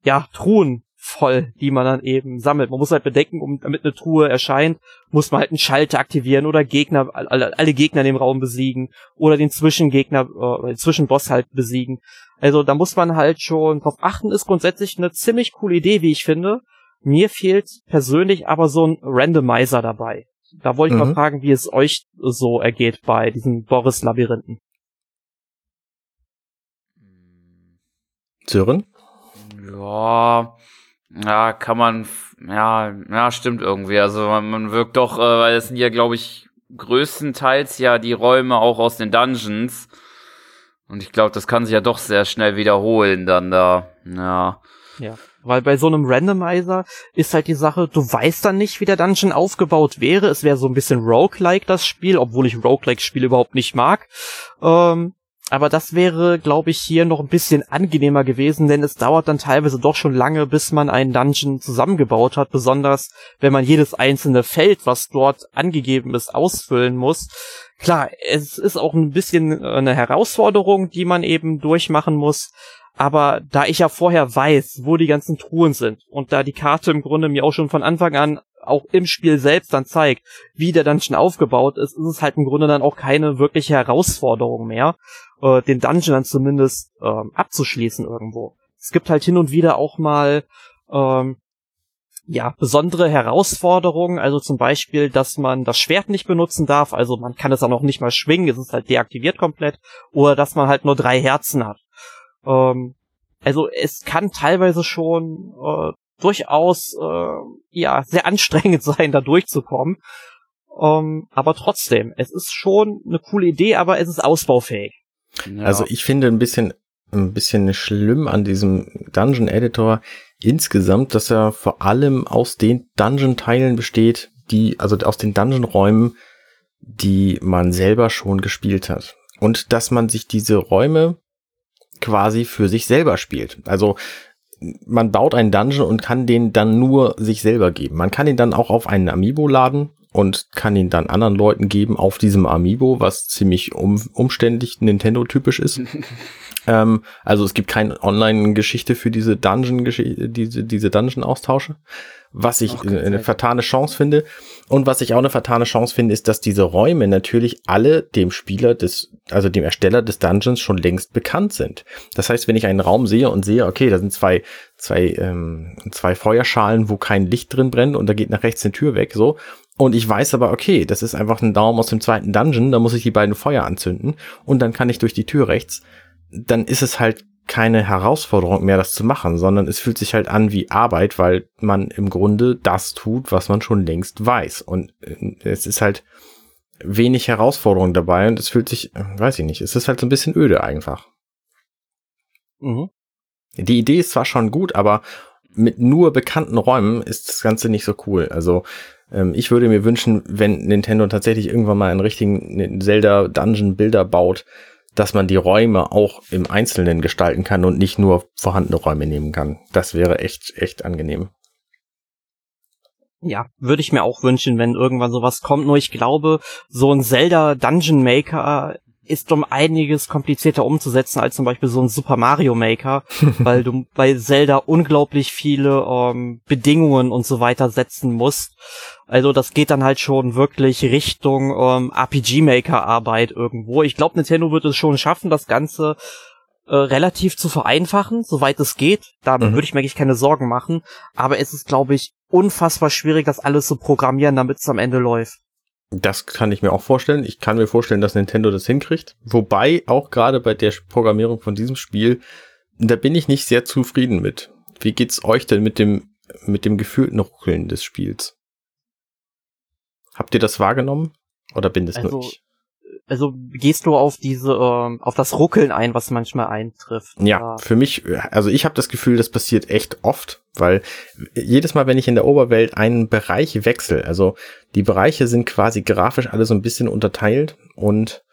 Speaker 3: ja, Truhen voll, die man dann eben sammelt. Man muss halt bedenken, um damit eine Truhe erscheint, muss man halt einen Schalter aktivieren oder Gegner, alle, alle Gegner in dem Raum besiegen oder den Zwischengegner, äh, den Zwischenboss halt besiegen. Also da muss man halt schon drauf achten, ist grundsätzlich eine ziemlich coole Idee, wie ich finde. Mir fehlt persönlich aber so ein Randomizer dabei. Da wollte ich mhm. mal fragen, wie es euch so ergeht bei diesen Boris-Labyrinthen.
Speaker 1: Sören?
Speaker 2: Ja, ja, kann man, ja, ja, stimmt irgendwie. Also man, man wirkt doch, äh, weil es sind ja, glaube ich, größtenteils ja die Räume auch aus den Dungeons. Und ich glaube, das kann sich ja doch sehr schnell wiederholen dann da. Ja.
Speaker 3: Ja. Weil bei so einem Randomizer ist halt die Sache, du weißt dann nicht, wie der Dungeon aufgebaut wäre. Es wäre so ein bisschen Roguelike, das Spiel, obwohl ich Roguelike-Spiele überhaupt nicht mag. Ähm, aber das wäre, glaube ich, hier noch ein bisschen angenehmer gewesen, denn es dauert dann teilweise doch schon lange, bis man einen Dungeon zusammengebaut hat, besonders wenn man jedes einzelne Feld, was dort angegeben ist, ausfüllen muss. Klar, es ist auch ein bisschen eine Herausforderung, die man eben durchmachen muss. Aber da ich ja vorher weiß, wo die ganzen Truhen sind und da die Karte im Grunde mir auch schon von Anfang an auch im Spiel selbst dann zeigt, wie der Dungeon aufgebaut ist, ist es halt im Grunde dann auch keine wirkliche Herausforderung mehr, äh, den Dungeon dann zumindest ähm, abzuschließen irgendwo. Es gibt halt hin und wieder auch mal ähm, ja besondere Herausforderungen, also zum Beispiel, dass man das Schwert nicht benutzen darf, also man kann es auch noch nicht mal schwingen, es ist halt deaktiviert komplett, oder dass man halt nur drei Herzen hat. Ähm, also es kann teilweise schon äh, durchaus äh, ja sehr anstrengend sein, da durchzukommen. Ähm, aber trotzdem, es ist schon eine coole Idee, aber es ist ausbaufähig.
Speaker 1: Ja. Also ich finde ein bisschen ein bisschen schlimm an diesem Dungeon Editor insgesamt, dass er vor allem aus den Dungeon Teilen besteht, die also aus den Dungeon Räumen, die man selber schon gespielt hat und dass man sich diese Räume quasi für sich selber spielt. Also man baut einen Dungeon und kann den dann nur sich selber geben. Man kann ihn dann auch auf einen Amiibo laden und kann ihn dann anderen Leuten geben auf diesem Amiibo, was ziemlich um, umständlich Nintendo-typisch ist. Ähm, also es gibt keine Online-Geschichte für diese Dungeon-Geschichte, diese, diese Dungeon-Austausche. Was ich Ach, eine vertane Chance finde. Und was ich auch eine vertane Chance finde, ist, dass diese Räume natürlich alle dem Spieler des, also dem Ersteller des Dungeons schon längst bekannt sind. Das heißt, wenn ich einen Raum sehe und sehe, okay, da sind zwei, zwei, ähm, zwei Feuerschalen, wo kein Licht drin brennt und da geht nach rechts eine Tür weg, so, und ich weiß aber, okay, das ist einfach ein Raum aus dem zweiten Dungeon, da muss ich die beiden Feuer anzünden und dann kann ich durch die Tür rechts. Dann ist es halt keine Herausforderung mehr, das zu machen, sondern es fühlt sich halt an wie Arbeit, weil man im Grunde das tut, was man schon längst weiß. Und äh, es ist halt wenig Herausforderung dabei und es fühlt sich, äh, weiß ich nicht, es ist halt so ein bisschen öde einfach. Mhm. Die Idee ist zwar schon gut, aber mit nur bekannten Räumen ist das Ganze nicht so cool. Also ähm, ich würde mir wünschen, wenn Nintendo tatsächlich irgendwann mal einen richtigen Zelda Dungeon Bilder baut, dass man die Räume auch im Einzelnen gestalten kann und nicht nur vorhandene Räume nehmen kann. Das wäre echt, echt angenehm.
Speaker 3: Ja, würde ich mir auch wünschen, wenn irgendwann sowas kommt. Nur ich glaube, so ein Zelda Dungeon Maker ist um einiges komplizierter umzusetzen als zum Beispiel so ein Super Mario Maker, weil du bei Zelda unglaublich viele ähm, Bedingungen und so weiter setzen musst. Also das geht dann halt schon wirklich Richtung ähm, RPG Maker Arbeit irgendwo. Ich glaube, Nintendo wird es schon schaffen, das Ganze äh, relativ zu vereinfachen, soweit es geht. Da mhm. würde ich mir eigentlich keine Sorgen machen. Aber es ist, glaube ich, unfassbar schwierig, das alles zu programmieren, damit es am Ende läuft.
Speaker 1: Das kann ich mir auch vorstellen. Ich kann mir vorstellen, dass Nintendo das hinkriegt. Wobei auch gerade bei der Programmierung von diesem Spiel, da bin ich nicht sehr zufrieden mit. Wie geht's euch denn mit dem, mit dem gefühlten Ruckeln des Spiels? Habt ihr das wahrgenommen? Oder bin das
Speaker 3: also,
Speaker 1: nur ich?
Speaker 3: Also gehst du auf diese, ähm, auf das Ruckeln ein, was manchmal eintrifft?
Speaker 1: Ja, ja. für mich, also ich habe das Gefühl, das passiert echt oft, weil jedes Mal, wenn ich in der Oberwelt einen Bereich wechsle, also die Bereiche sind quasi grafisch alle so ein bisschen unterteilt und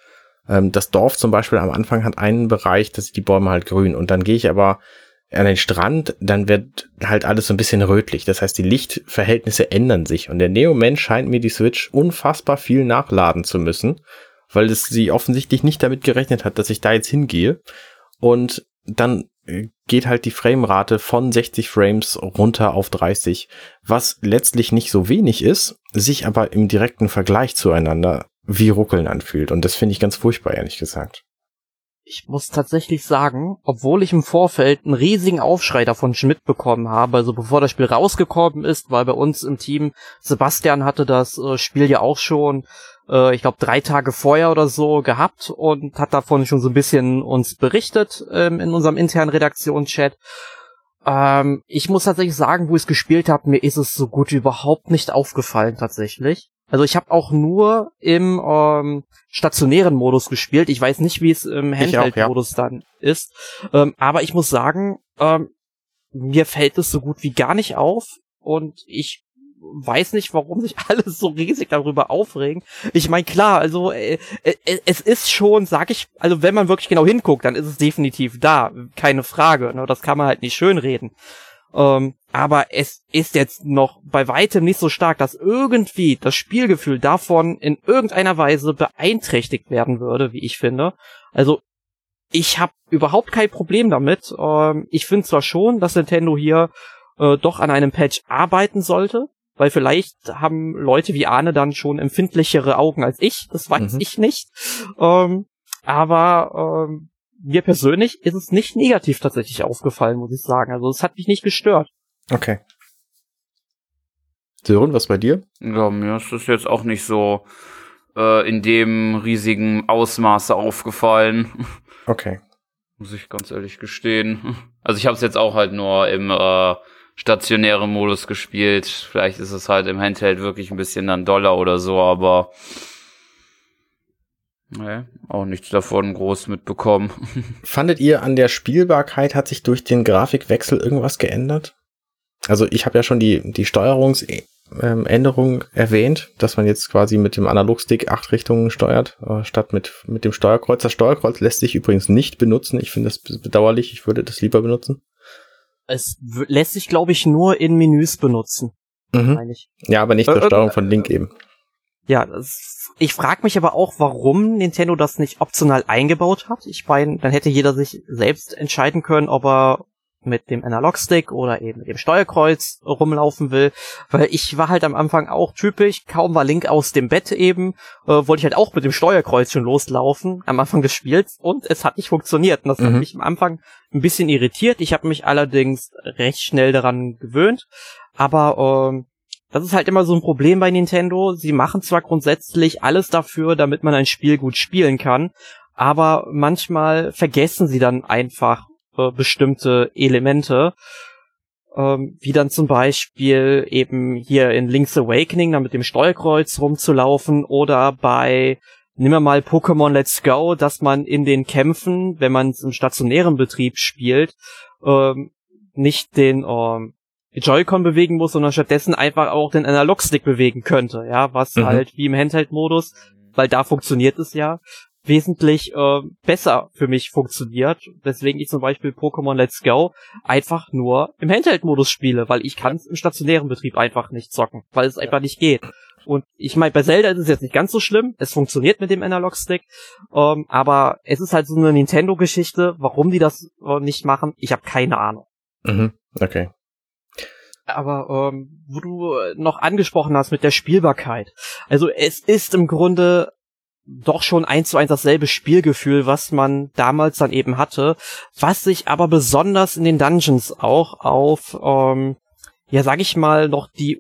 Speaker 1: ähm, das Dorf zum Beispiel am Anfang hat einen Bereich, das sind die Bäume halt grün und dann gehe ich aber an den Strand, dann wird halt alles so ein bisschen rötlich. Das heißt, die Lichtverhältnisse ändern sich und der Neo-Mensch scheint mir die Switch unfassbar viel nachladen zu müssen weil es sie offensichtlich nicht damit gerechnet hat, dass ich da jetzt hingehe. Und dann äh, geht halt die Framerate von 60 Frames runter auf 30, was letztlich nicht so wenig ist, sich aber im direkten Vergleich zueinander wie Ruckeln anfühlt. Und das finde ich ganz furchtbar, ehrlich gesagt.
Speaker 3: Ich muss tatsächlich sagen, obwohl ich im Vorfeld einen riesigen Aufschrei davon Schmidt bekommen habe, also bevor das Spiel rausgekommen ist, weil bei uns im Team Sebastian hatte das äh, Spiel ja auch schon äh, ich glaube, drei Tage vorher oder so gehabt und hat davon schon so ein bisschen uns berichtet ähm, in unserem internen Redaktionschat. Ähm, ich muss tatsächlich sagen, wo ich es gespielt habe, mir ist es so gut wie überhaupt nicht aufgefallen tatsächlich. Also ich habe auch nur im ähm, stationären Modus gespielt. Ich weiß nicht, wie es im Handheld-Modus ja. dann ist. Ähm, aber ich muss sagen, ähm, mir fällt es so gut wie gar nicht auf. Und ich weiß nicht, warum sich alle so riesig darüber aufregen. Ich meine, klar, also äh, äh, es ist schon, sag ich, also wenn man wirklich genau hinguckt, dann ist es definitiv da, keine Frage. Ne? Das kann man halt nicht schönreden. Ähm, aber es ist jetzt noch bei weitem nicht so stark, dass irgendwie das Spielgefühl davon in irgendeiner Weise beeinträchtigt werden würde, wie ich finde. Also ich habe überhaupt kein Problem damit. Ähm, ich finde zwar schon, dass Nintendo hier äh, doch an einem Patch arbeiten sollte, weil vielleicht haben Leute wie Arne dann schon empfindlichere Augen als ich, das weiß mhm. ich nicht. Ähm, aber ähm, mir persönlich ist es nicht negativ tatsächlich aufgefallen, muss ich sagen. Also es hat mich nicht gestört.
Speaker 1: Okay. Sören, was bei dir?
Speaker 2: Ja, mir ist das jetzt auch nicht so äh, in dem riesigen Ausmaße aufgefallen.
Speaker 1: Okay.
Speaker 2: Muss ich ganz ehrlich gestehen. Also ich habe es jetzt auch halt nur im äh, stationären Modus gespielt. Vielleicht ist es halt im Handheld wirklich ein bisschen dann doller oder so, aber nee, auch nichts davon groß mitbekommen.
Speaker 1: Fandet ihr an der Spielbarkeit hat sich durch den Grafikwechsel irgendwas geändert? Also ich habe ja schon die, die Steuerungsänderung erwähnt, dass man jetzt quasi mit dem Analogstick acht Richtungen steuert, äh, statt mit, mit dem Steuerkreuz. Das Steuerkreuz lässt sich übrigens nicht benutzen. Ich finde das bedauerlich. Ich würde das lieber benutzen.
Speaker 3: Es lässt sich, glaube ich, nur in Menüs benutzen.
Speaker 1: Mhm. Ja, aber nicht zur Steuerung von Link eben.
Speaker 3: Ja, das, ich frage mich aber auch, warum Nintendo das nicht optional eingebaut hat. Ich meine, dann hätte jeder sich selbst entscheiden können, ob er mit dem Analogstick oder eben mit dem Steuerkreuz rumlaufen will, weil ich war halt am Anfang auch typisch, kaum war Link aus dem Bett eben, äh, wollte ich halt auch mit dem Steuerkreuz schon loslaufen am Anfang des Spiels und es hat nicht funktioniert und das mhm. hat mich am Anfang ein bisschen irritiert. Ich habe mich allerdings recht schnell daran gewöhnt, aber ähm, das ist halt immer so ein Problem bei Nintendo. Sie machen zwar grundsätzlich alles dafür, damit man ein Spiel gut spielen kann, aber manchmal vergessen sie dann einfach äh, bestimmte Elemente, ähm, wie dann zum Beispiel eben hier in Link's Awakening dann mit dem Steuerkreuz rumzulaufen oder bei Nimm mal Pokémon Let's Go, dass man in den Kämpfen, wenn man es im stationären Betrieb spielt, ähm, nicht den ähm, Joy-Con bewegen muss, sondern stattdessen einfach auch den Analogstick bewegen könnte, ja, was mhm. halt wie im Handheld-Modus, weil da funktioniert es ja, wesentlich äh, besser für mich funktioniert, weswegen ich zum Beispiel Pokémon Let's Go einfach nur im Handheld-Modus spiele, weil ich kann es im stationären Betrieb einfach nicht zocken, weil es einfach nicht geht. Und ich meine, bei Zelda ist es jetzt nicht ganz so schlimm, es funktioniert mit dem Analog-Stick, ähm, aber es ist halt so eine Nintendo-Geschichte, warum die das äh, nicht machen, ich habe keine Ahnung.
Speaker 1: Mhm, okay.
Speaker 3: Aber ähm, wo du noch angesprochen hast mit der Spielbarkeit. Also es ist im Grunde doch schon eins zu eins dasselbe Spielgefühl, was man damals dann eben hatte, was sich aber besonders in den Dungeons auch auf, ähm, ja sag ich mal, noch die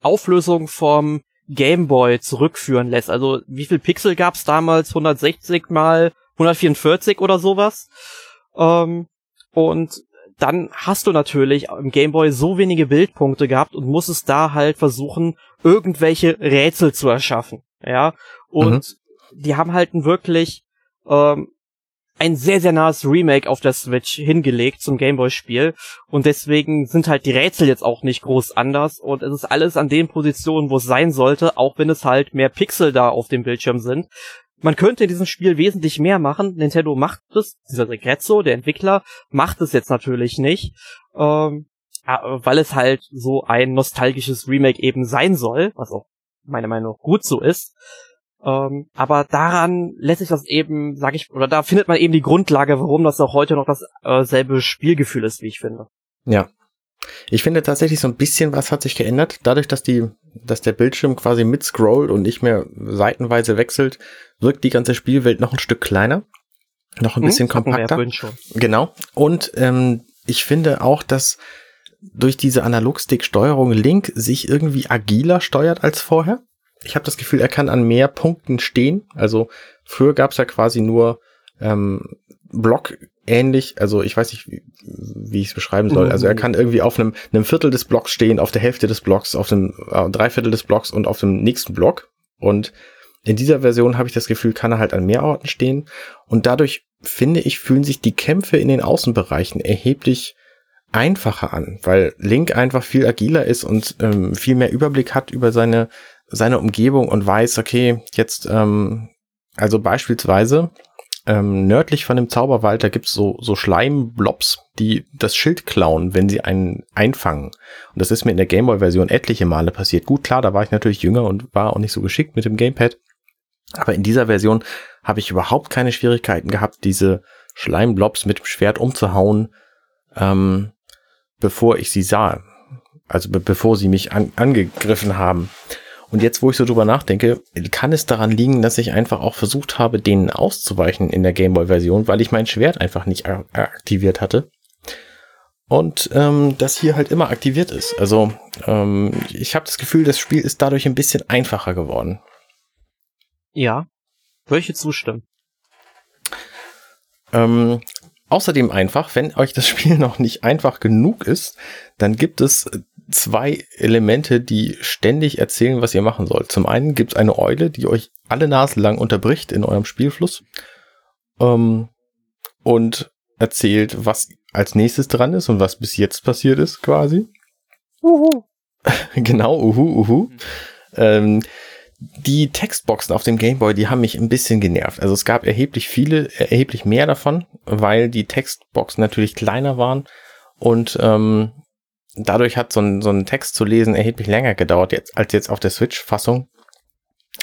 Speaker 3: Auflösung vom Gameboy zurückführen lässt. Also wie viel Pixel gab's damals? 160 mal 144 oder sowas. Ähm, und dann hast du natürlich im Gameboy so wenige Bildpunkte gehabt und musstest da halt versuchen, irgendwelche Rätsel zu erschaffen. Ja, und mhm die haben halt wirklich ähm, ein sehr, sehr nahes Remake auf der Switch hingelegt zum Gameboy-Spiel. Und deswegen sind halt die Rätsel jetzt auch nicht groß anders. Und es ist alles an den Positionen, wo es sein sollte, auch wenn es halt mehr Pixel da auf dem Bildschirm sind. Man könnte in diesem Spiel wesentlich mehr machen. Nintendo macht es, dieser Regrezzo, der Entwickler, macht es jetzt natürlich nicht. Ähm, weil es halt so ein nostalgisches Remake eben sein soll, was auch meiner Meinung nach gut so ist. Ähm, aber daran lässt sich das eben, sag ich, oder da findet man eben die Grundlage, warum das auch heute noch dasselbe äh, Spielgefühl ist, wie ich finde.
Speaker 1: Ja. Ich finde tatsächlich so ein bisschen was hat sich geändert. Dadurch, dass die, dass der Bildschirm quasi mitscrollt und nicht mehr seitenweise wechselt, wirkt die ganze Spielwelt noch ein Stück kleiner. Noch ein hm, bisschen kompakter. Genau. Und ähm, ich finde auch, dass durch diese Analogstick-Steuerung Link sich irgendwie agiler steuert als vorher ich habe das Gefühl, er kann an mehr Punkten stehen. Also früher gab es ja quasi nur ähm, Block ähnlich, also ich weiß nicht, wie, wie ich es beschreiben soll. Also er kann irgendwie auf einem, einem Viertel des Blocks stehen, auf der Hälfte des Blocks, auf dem äh, Dreiviertel des Blocks und auf dem nächsten Block. Und in dieser Version habe ich das Gefühl, kann er halt an mehr Orten stehen. Und dadurch, finde ich, fühlen sich die Kämpfe in den Außenbereichen erheblich einfacher an, weil Link einfach viel agiler ist und ähm, viel mehr Überblick hat über seine seine Umgebung und weiß, okay, jetzt, ähm, also beispielsweise ähm, nördlich von dem Zauberwald, da gibt's so, so Schleimblobs, die das Schild klauen, wenn sie einen einfangen. Und das ist mir in der Gameboy-Version etliche Male passiert. Gut, klar, da war ich natürlich jünger und war auch nicht so geschickt mit dem Gamepad. Aber in dieser Version habe ich überhaupt keine Schwierigkeiten gehabt, diese Schleimblobs mit dem Schwert umzuhauen, ähm, bevor ich sie sah. Also be bevor sie mich an angegriffen haben. Und jetzt, wo ich so drüber nachdenke, kann es daran liegen, dass ich einfach auch versucht habe, denen auszuweichen in der Gameboy-Version, weil ich mein Schwert einfach nicht aktiviert hatte. Und ähm, das hier halt immer aktiviert ist. Also ähm, ich habe das Gefühl, das Spiel ist dadurch ein bisschen einfacher geworden.
Speaker 3: Ja, würde ich zustimmen.
Speaker 1: Ähm, außerdem einfach, wenn euch das Spiel noch nicht einfach genug ist, dann gibt es zwei Elemente, die ständig erzählen, was ihr machen sollt. Zum einen gibt es eine Eule, die euch alle Nasen lang unterbricht in eurem Spielfluss ähm, und erzählt, was als nächstes dran ist und was bis jetzt passiert ist, quasi. Uhu. genau, uhu, uhu. Ähm, die Textboxen auf dem Gameboy, die haben mich ein bisschen genervt. Also es gab erheblich viele, erheblich mehr davon, weil die Textboxen natürlich kleiner waren und ähm, dadurch hat so ein, so ein Text zu lesen erheblich länger gedauert jetzt, als jetzt auf der Switch-Fassung.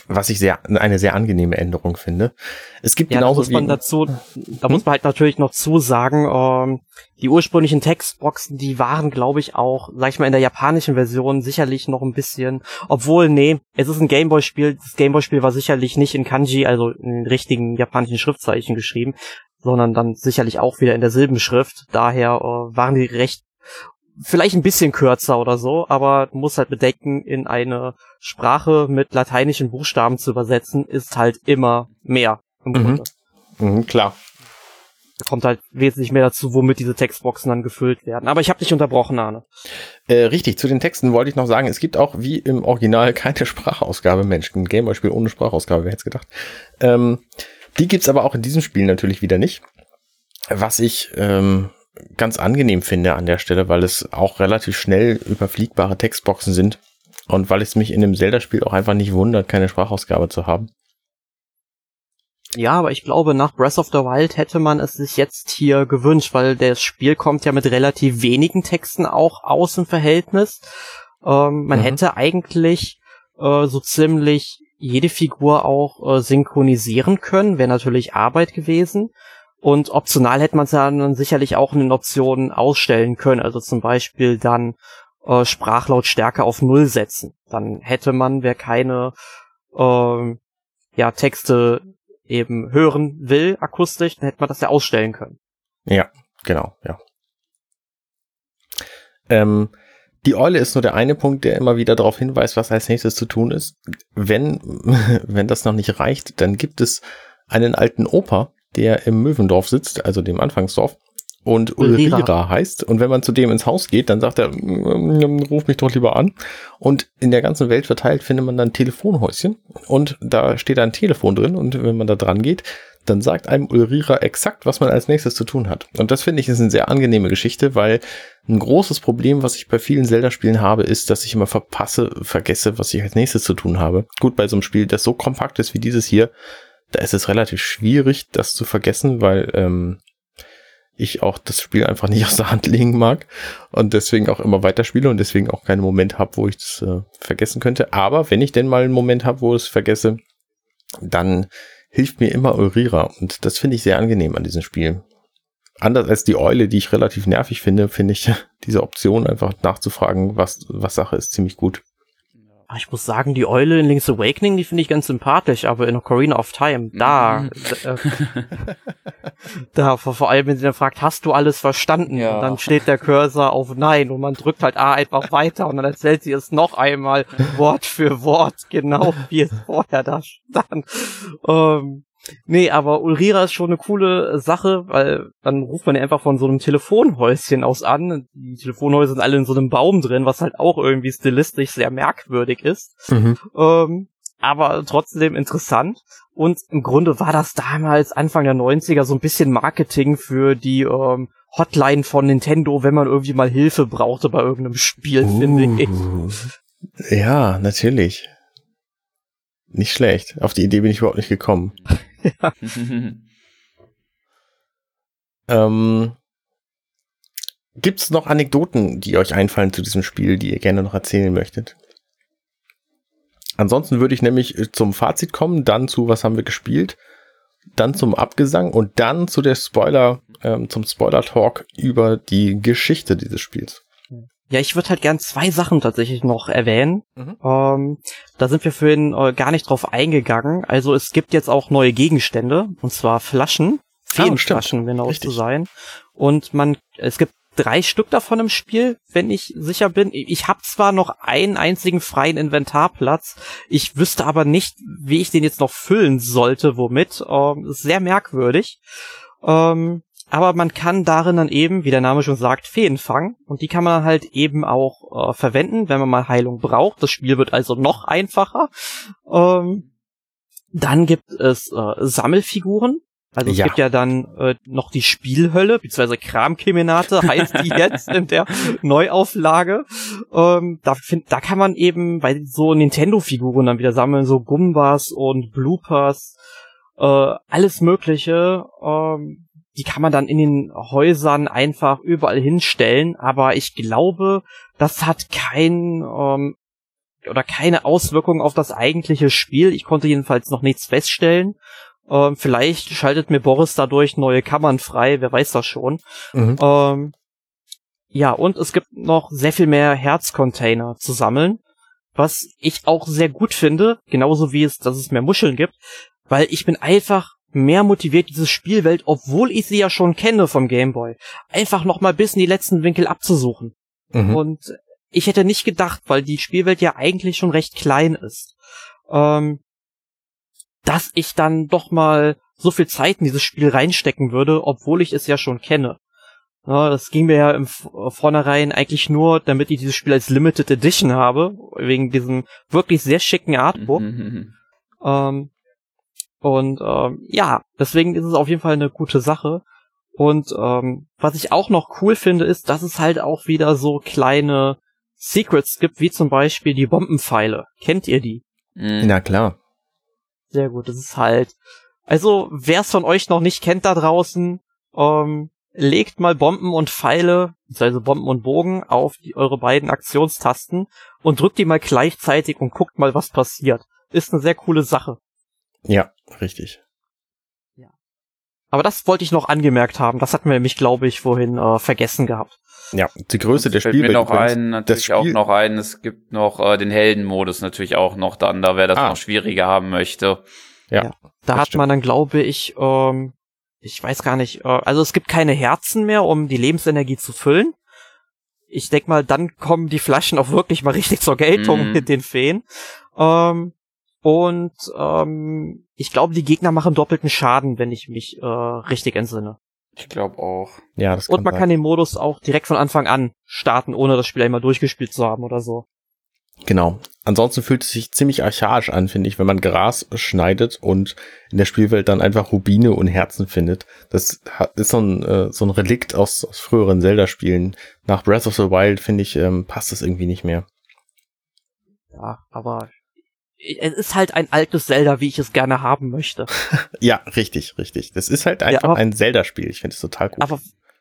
Speaker 1: was ich sehr eine sehr angenehme Änderung finde. Es gibt
Speaker 3: Ja, da
Speaker 1: genauso
Speaker 3: muss man dazu, da
Speaker 1: Hm?
Speaker 3: muss man halt natürlich noch zusagen, ähm, die ursprünglichen Textboxen, die waren, glaube ich, auch, sag ich mal, in der japanischen Version sicherlich noch ein bisschen, obwohl, nee, es ist ein Gameboy-Spiel, das Gameboy-Spiel war sicherlich nicht in Kanji, also in den richtigen japanischen Schriftzeichen geschrieben, sondern dann sicherlich auch wieder in der Silbenschrift, daher äh, waren die recht vielleicht ein bisschen kürzer oder so, aber du musst halt bedenken, in eine Sprache mit lateinischen Buchstaben zu übersetzen, ist halt immer mehr im
Speaker 1: Mhm.
Speaker 3: Grunde.
Speaker 1: Mhm, klar.
Speaker 3: Da kommt halt wesentlich mehr dazu, womit diese Textboxen dann gefüllt werden. Aber ich habe dich unterbrochen, Arne.
Speaker 1: Äh, richtig, zu den Texten wollte ich noch sagen, es gibt auch wie im Original keine Sprachausgabe. Mensch, ein Gameboy-Spiel ohne Sprachausgabe, wer hätte gedacht. Ähm, die gibt's aber auch in diesem Spiel natürlich wieder nicht. Was ich ähm, ganz angenehm finde an der Stelle, weil es auch relativ schnell überfliegbare Textboxen sind und weil es mich in dem Zelda-Spiel auch einfach nicht wundert, keine Sprachausgabe zu haben.
Speaker 3: Ja, aber ich glaube, nach Breath of the Wild hätte man es sich jetzt hier gewünscht, weil das Spiel kommt ja mit relativ wenigen Texten auch aus im Verhältnis. Ähm, man
Speaker 1: Mhm.
Speaker 3: hätte eigentlich äh, so ziemlich jede Figur auch äh, synchronisieren können, wäre natürlich Arbeit gewesen. Und optional hätte man es dann sicherlich auch in den Optionen ausstellen können, also zum Beispiel dann äh, Sprachlautstärke auf Null setzen. Dann hätte man, wer keine ähm, ja, Texte eben hören will, akustisch, dann hätte man das ja ausstellen können.
Speaker 1: Ja, genau, ja. Ähm, die Eule ist nur der eine Punkt, der immer wieder darauf hinweist, was als nächstes zu tun ist. Wenn, wenn das noch nicht reicht, dann gibt es einen alten Opa, der im Möwendorf sitzt, also dem Anfangsdorf, und
Speaker 3: Ulrira.
Speaker 1: Ulrira heißt. Und wenn man zu dem ins Haus geht, dann sagt er, "Mm, ruf mich doch lieber an. Und in der ganzen Welt verteilt findet man dann Telefonhäuschen. Und da steht ein Telefon drin. Und wenn man da dran geht, dann sagt einem Ulrira exakt, was man als nächstes zu tun hat. Und das finde ich ist eine sehr angenehme Geschichte, weil ein großes Problem, was ich bei vielen Zelda-Spielen habe, ist, dass ich immer verpasse, vergesse, was ich als nächstes zu tun habe. Gut, bei so einem Spiel, das so kompakt ist wie dieses hier, da ist es relativ schwierig, das zu vergessen, weil ähm, ich auch das Spiel einfach nicht aus der Hand legen mag und deswegen auch immer weiterspiele und deswegen auch keinen Moment habe, wo ich es äh, vergessen könnte. Aber wenn ich denn mal einen Moment habe, wo ich es vergesse, dann hilft mir immer Ulrira und das finde ich sehr angenehm an diesem Spiel. Anders als die Eule, die ich relativ nervig finde, finde ich diese Option einfach nachzufragen, was, was Sache ist, ziemlich gut.
Speaker 3: Aber Ich muss sagen, die Eule in Link's Awakening, die finde ich ganz sympathisch, aber in Ocarina of Time, da,
Speaker 2: Mhm.
Speaker 3: äh, da, vor, vor allem, wenn sie dann fragt, hast du alles verstanden?
Speaker 2: Ja.
Speaker 3: Und dann steht der Cursor auf Nein und man drückt halt A einfach weiter und dann erzählt sie es noch einmal Wort für Wort, genau wie es vorher da stand. Ähm, nee, aber Ulrira ist schon eine coole Sache, weil dann ruft man ja einfach von so einem Telefonhäuschen aus an. Die Telefonhäuser sind alle in so einem Baum drin, was halt auch irgendwie stilistisch sehr merkwürdig ist. Ähm, aber trotzdem interessant. Und im Grunde war das damals, Anfang der 90er, so ein bisschen Marketing für die ähm, Hotline von Nintendo, wenn man irgendwie mal Hilfe brauchte bei irgendeinem Spiel, finde ich.
Speaker 1: Uh. Ja, natürlich. Nicht schlecht. Auf die Idee bin ich überhaupt nicht gekommen. Ähm, Gibt es noch Anekdoten, die euch einfallen zu diesem Spiel, die ihr gerne noch erzählen möchtet? Ansonsten würde ich nämlich äh, zum Fazit kommen, dann zu was haben wir gespielt, dann zum Abgesang und dann zu der Spoiler, ähm, zum Spoiler-Talk über die Geschichte dieses Spiels.
Speaker 3: Ja, ich würde halt gern zwei Sachen tatsächlich noch erwähnen.
Speaker 1: Mhm.
Speaker 3: Ähm, da sind wir vorhin äh, gar nicht drauf eingegangen. Also es gibt jetzt auch neue Gegenstände, und zwar Flaschen, Feenflaschen, um genau
Speaker 1: Richtig.
Speaker 3: zu sein. Und man, es gibt drei Stück davon im Spiel, wenn ich sicher bin. Ich habe zwar noch einen einzigen freien Inventarplatz, ich wüsste aber nicht, wie ich den jetzt noch füllen sollte, womit. Ähm, sehr merkwürdig. Ähm, aber man kann darin dann eben, wie der Name schon sagt, Feen fangen. Und die kann man halt eben auch äh, verwenden, wenn man mal Heilung braucht. Das Spiel wird also noch einfacher. Ähm, dann gibt es äh, Sammelfiguren. Also es
Speaker 1: Ja.
Speaker 3: gibt ja dann äh, noch die Spielhölle, beziehungsweise Kramkemenate heißt die jetzt in der Neuauflage. Ähm, da, find, da kann man eben bei so Nintendo-Figuren dann wieder sammeln, so Gumbas und Bloopers, äh, alles Mögliche. Ähm, die kann man dann in den Häusern einfach überall hinstellen, aber ich glaube, das hat kein ähm, oder keine Auswirkungen auf das eigentliche Spiel. Ich konnte jedenfalls noch nichts feststellen. Ähm, vielleicht schaltet mir Boris dadurch neue Kammern frei, wer weiß das schon. Mhm. Ähm, ja, und es gibt noch sehr viel mehr Herzcontainer zu sammeln, was ich auch sehr gut finde, genauso wie es, dass es mehr Muscheln gibt, weil ich bin einfach mehr motiviert, diese Spielwelt, obwohl ich sie ja schon kenne vom Gameboy, einfach noch mal bis in die letzten Winkel abzusuchen. Mhm. Und ich hätte nicht gedacht, weil die Spielwelt ja eigentlich schon recht klein ist, ähm, dass ich dann doch mal so viel Zeit in dieses Spiel reinstecken würde, obwohl ich es ja schon kenne. Ja, das ging mir ja im Vornherein eigentlich nur, damit ich dieses Spiel als Limited Edition habe, wegen diesem wirklich sehr schicken Artbook. Mhm. Ähm, und ähm, ja, deswegen ist es auf jeden Fall eine gute Sache. Und ähm, was ich auch noch cool finde, ist, dass es halt auch wieder so kleine Secrets gibt, wie zum Beispiel die Bombenpfeile. Kennt ihr die?
Speaker 1: Mhm. Na klar.
Speaker 3: Sehr gut, das ist halt. Also, wer es von euch noch nicht kennt da draußen, ähm, legt mal Bomben und Pfeile, also Bomben und Bogen, auf die, eure beiden Aktionstasten und drückt die mal gleichzeitig und guckt mal, was passiert. Ist eine sehr coole Sache.
Speaker 1: Ja, richtig.
Speaker 3: Ja. Aber das wollte ich noch angemerkt haben. Das hatten wir nämlich, glaube ich, vorhin äh, vergessen gehabt.
Speaker 1: Ja, die Größe der Spielwelt.
Speaker 2: Mir noch ein, natürlich Spiel auch noch ein. Es gibt noch äh, den Heldenmodus natürlich auch noch dann, da wer das ah. noch schwieriger haben möchte.
Speaker 3: Ja. ja. Da hat stimmt. man dann, glaube ich, ähm, ich weiß gar nicht, äh, also es gibt keine Herzen mehr, um die Lebensenergie zu füllen. Ich denk mal, dann kommen die Flaschen auch wirklich mal richtig zur Geltung mhm. mit den Feen. Ähm, und ähm, ich glaube, die Gegner machen doppelten Schaden, wenn ich mich äh, richtig entsinne.
Speaker 2: Ich glaube auch.
Speaker 3: Ja, das kann Und man sein. kann den Modus auch direkt von Anfang an starten, ohne das Spiel einmal durchgespielt zu haben oder so.
Speaker 1: Genau. Ansonsten fühlt es sich ziemlich archaisch an, finde ich, wenn man Gras schneidet und in der Spielwelt dann einfach Rubine und Herzen findet. Das ist so ein, äh, so ein Relikt aus, aus früheren Zelda-Spielen. Nach Breath of the Wild, finde ich, ähm, passt das irgendwie nicht mehr.
Speaker 3: Ja, aber es ist halt ein altes Zelda, wie ich es gerne haben möchte.
Speaker 1: ja, richtig, richtig. Das ist halt einfach ja, aber, ein Zelda-Spiel. Ich finde es total cool.
Speaker 3: Aber,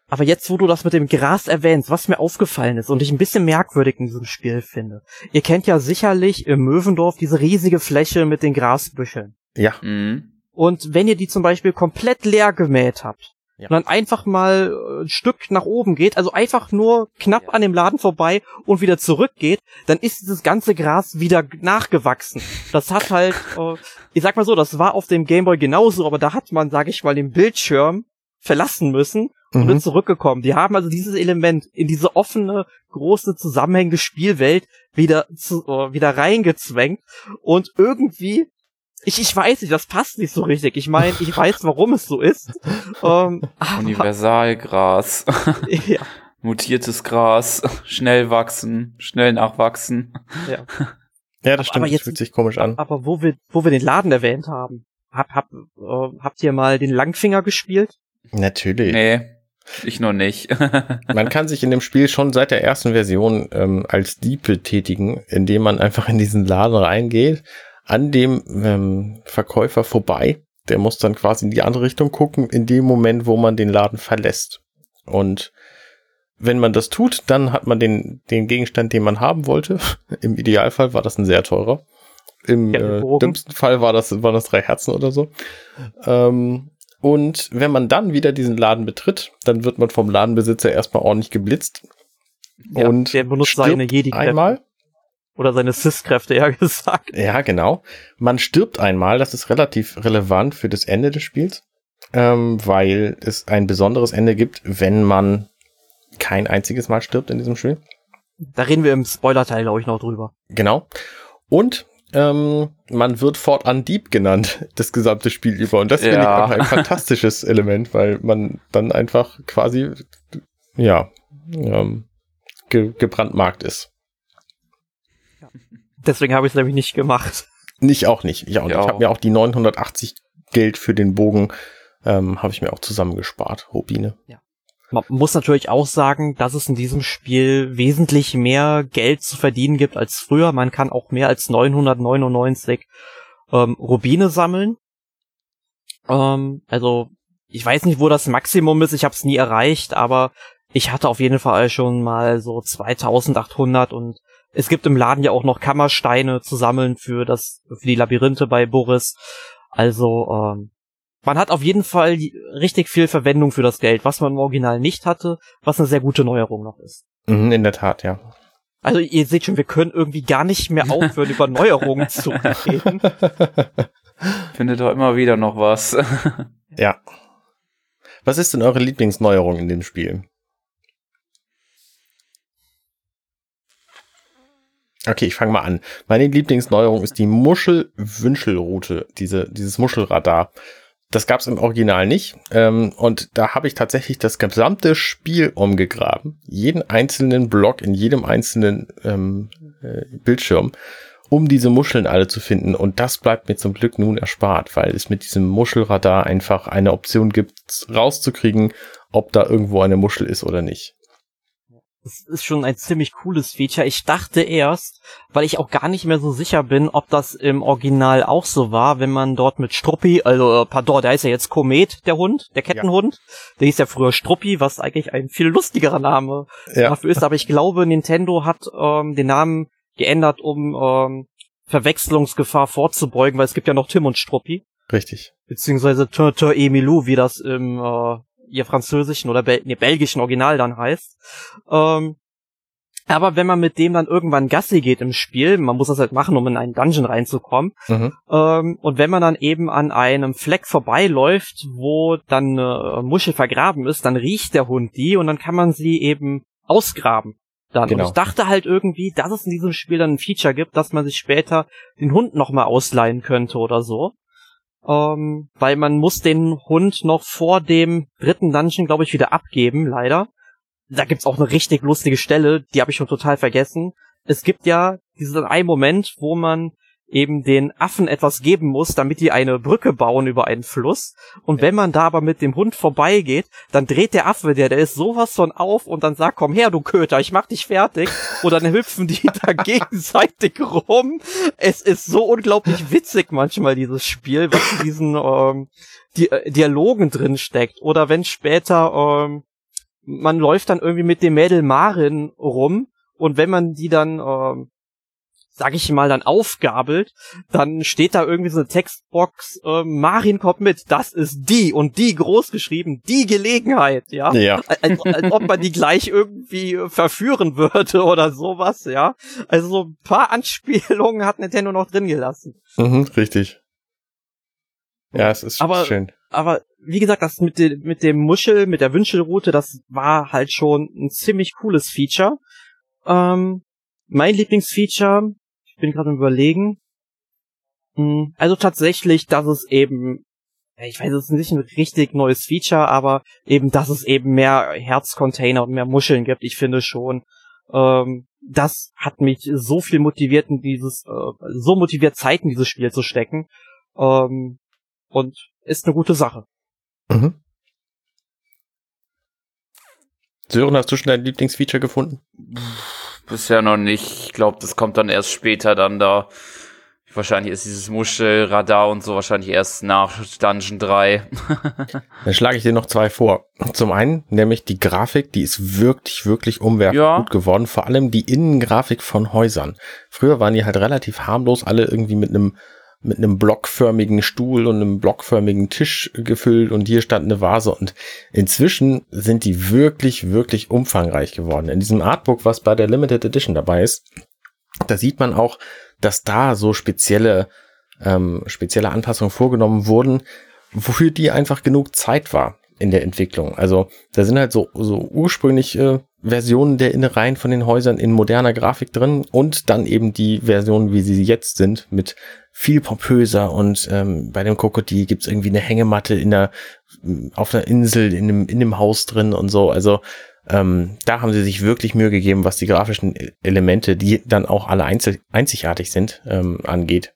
Speaker 3: aber jetzt, wo du das mit dem Gras erwähnst, was mir aufgefallen ist und ich ein bisschen merkwürdig in diesem Spiel finde. Ihr kennt ja sicherlich im Möwendorf diese riesige Fläche mit den Grasbüscheln.
Speaker 1: Ja. Mhm.
Speaker 3: Und wenn ihr die zum Beispiel komplett leer gemäht habt, ja. und dann einfach mal äh, ein Stück nach oben geht, also einfach nur knapp ja. an dem Laden vorbei und wieder zurückgeht, dann ist dieses ganze Gras wieder nachgewachsen. Das hat halt, äh, ich sag mal so, das war auf dem Gameboy genauso, aber da hat man, sag ich mal, den Bildschirm verlassen müssen und mhm. ist zurückgekommen. Die haben also dieses Element in diese offene, große, zusammenhängende Spielwelt wieder zu, äh, wieder reingezwängt und irgendwie ich, ich weiß nicht, das passt nicht so richtig. Ich meine, ich weiß, warum es so ist.
Speaker 2: Ähm, Universalgras. ja. Mutiertes Gras, schnell wachsen, schnell nachwachsen.
Speaker 1: Ja, ja das stimmt, aber jetzt, das fühlt sich komisch an.
Speaker 3: Aber wo wir, wo wir den Laden erwähnt haben, hab, hab, äh, habt ihr mal den Langfinger gespielt?
Speaker 1: Natürlich.
Speaker 2: Nee. Ich noch nicht.
Speaker 1: man kann sich in dem Spiel schon seit der ersten Version ähm, als Dieb betätigen, indem man einfach in diesen Laden reingeht an dem ähm, Verkäufer vorbei. Der muss dann quasi in die andere Richtung gucken, in dem Moment, wo man den Laden verlässt. Und wenn man das tut, dann hat man den, den Gegenstand, den man haben wollte. Im Idealfall war das ein sehr teurer. Im äh, dümmsten Fall war das, waren das drei Herzen oder so. Ähm, und wenn man dann wieder diesen Laden betritt, dann wird man vom Ladenbesitzer erstmal ordentlich geblitzt.
Speaker 3: Ja, und der benutzt seine Jedi einmal. Oder seine Sis-Kräfte, eher gesagt.
Speaker 1: Ja, genau. Man stirbt einmal, das ist relativ relevant für das Ende des Spiels, ähm, weil es ein besonderes Ende gibt, wenn man kein einziges Mal stirbt in diesem Spiel.
Speaker 3: Da reden wir im Spoiler-Teil, glaube ich, noch drüber.
Speaker 1: Genau. Und ähm, man wird fortan Dieb genannt, das gesamte Spiel über. Und das ja. finde ich auch ein fantastisches Element, weil man dann einfach quasi, ja, ähm, ge gebrandmarkt ist.
Speaker 3: Deswegen habe ich es nämlich nicht gemacht.
Speaker 1: Nicht auch nicht. Ja, und ja. ich habe mir auch die 980 Geld für den Bogen ähm, habe ich mir auch zusammengespart, Rubine.
Speaker 3: Ja. Man muss natürlich auch sagen, dass es in diesem Spiel wesentlich mehr Geld zu verdienen gibt als früher. Man kann auch mehr als 999 ähm, Rubine sammeln. Ähm, also ich weiß nicht, wo das Maximum ist. Ich habe es nie erreicht, aber ich hatte auf jeden Fall schon mal so 2800 und es gibt im Laden ja auch noch Kammersteine zu sammeln für das, für die Labyrinthe bei Boris. Also, ähm, man hat auf jeden Fall richtig viel Verwendung für das Geld, was man im Original nicht hatte, was eine sehr gute Neuerung noch ist.
Speaker 1: Mhm, in der Tat, ja.
Speaker 3: Also ihr seht schon, wir können irgendwie gar nicht mehr aufhören, über Neuerungen zu reden.
Speaker 2: Findet doch immer wieder noch was.
Speaker 1: ja. Was ist denn eure Lieblingsneuerung in dem Spiel? Okay, ich fange mal an. Meine Lieblingsneuerung ist die Muschel-Wünschelroute, diese, dieses Muschelradar. Das gab es im Original nicht. Ähm, und da habe ich tatsächlich das gesamte Spiel umgegraben. Jeden einzelnen Block in jedem einzelnen ähm, äh, Bildschirm, um diese Muscheln alle zu finden. Und das bleibt mir zum Glück nun erspart, weil es mit diesem Muschelradar einfach eine Option gibt, rauszukriegen, ob da irgendwo eine Muschel ist oder nicht.
Speaker 3: Das ist schon ein ziemlich cooles Feature. Ich dachte erst, weil ich auch gar nicht mehr so sicher bin, ob das im Original auch so war, wenn man dort mit Struppi, also äh, pardon, der heißt ja jetzt Komet, der Hund, der Kettenhund. Ja. Der hieß ja früher Struppi, was eigentlich ein viel lustigerer Name ja. dafür ist. Aber ich glaube, Nintendo hat ähm, den Namen geändert, um ähm, Verwechslungsgefahr vorzubeugen, weil es gibt ja noch Tim und Struppi.
Speaker 1: Richtig.
Speaker 3: Beziehungsweise Tintin et Milou, wie das im äh, ihr französischen oder Bel nee, belgischen Original dann heißt. Ähm, aber wenn man mit dem dann irgendwann Gassi geht im Spiel, man muss das halt machen, um in einen Dungeon reinzukommen, mhm. ähm, und wenn man dann eben an einem Fleck vorbeiläuft, wo dann eine Muschel vergraben ist, dann riecht der Hund die und dann kann man sie eben ausgraben. Dann. Genau. Und ich dachte halt irgendwie, dass es in diesem Spiel dann ein Feature gibt, dass man sich später den Hund nochmal ausleihen könnte oder so ähm, weil man muss den Hund noch vor dem dritten Dungeon, glaube ich, wieder abgeben, leider. Da gibt's auch eine richtig lustige Stelle, die habe ich schon total vergessen. Es gibt ja diesen einen Moment, wo man eben den Affen etwas geben muss, damit die eine Brücke bauen über einen Fluss. Und wenn man da aber mit dem Hund vorbeigeht, dann dreht der Affe, der, der ist sowas von auf und dann sagt, komm her, du Köter, ich mach dich fertig. Und dann hüpfen die da gegenseitig rum. Es ist so unglaublich witzig manchmal, dieses Spiel, was in diesen ähm, Di äh, Dialogen drin steckt. Oder wenn später ähm, man läuft dann irgendwie mit dem Mädel Marin rum und wenn man die dann ähm, sag ich mal, dann aufgabelt, dann steht da irgendwie so eine Textbox, äh, Marin kommt mit, das ist die und die groß geschrieben, die Gelegenheit, ja.
Speaker 1: ja.
Speaker 3: Als, als ob man die gleich irgendwie verführen würde oder sowas, ja. Also so ein paar Anspielungen hat Nintendo noch drin gelassen.
Speaker 1: Mhm, richtig. Ja, es ist
Speaker 3: aber,
Speaker 1: schön.
Speaker 3: Aber wie gesagt, das mit, de, mit dem Muschel, mit der Wünschelroute, das war halt schon ein ziemlich cooles Feature. Ähm, mein Lieblingsfeature bin gerade überlegen. Hm, also tatsächlich, dass es eben, ich weiß, es ist nicht ein richtig neues Feature, aber eben, dass es eben mehr Herzcontainer und mehr Muscheln gibt. Ich finde schon, ähm, das hat mich so viel motiviert, in dieses, äh, so motiviert, Zeit in dieses Spiel zu stecken. Ähm, und ist eine gute Sache. Mhm.
Speaker 1: Sören, hast du schon dein Lieblingsfeature gefunden?
Speaker 2: Bisher noch nicht. Ich glaube, das kommt dann erst später dann da. Wahrscheinlich ist dieses Muschelradar und so wahrscheinlich erst nach Dungeon 3.
Speaker 1: dann schlage ich dir noch zwei vor. Zum einen, nämlich die Grafik, die ist wirklich, wirklich umwerfend ja. gut geworden. Vor allem die Innengrafik von Häusern. Früher waren die halt relativ harmlos, alle irgendwie mit einem mit einem blockförmigen Stuhl und einem blockförmigen Tisch gefüllt und hier stand eine Vase und inzwischen sind die wirklich, wirklich umfangreich geworden. In diesem Artbook, was bei der Limited Edition dabei ist, da sieht man auch, dass da so spezielle, ähm, spezielle Anpassungen vorgenommen wurden, wofür die einfach genug Zeit war in der Entwicklung. Also da sind halt so, so ursprüngliche Versionen der Innereien von den Häusern in moderner Grafik drin und dann eben die Versionen, wie sie jetzt sind, mit viel pompöser und ähm, bei dem Krokodil gibt's irgendwie eine Hängematte in der, auf einer Insel, in dem, in dem Haus drin und so. Also ähm, da haben sie sich wirklich Mühe gegeben, was die grafischen e-, Elemente, die dann auch alle einzel einzigartig sind, ähm, angeht.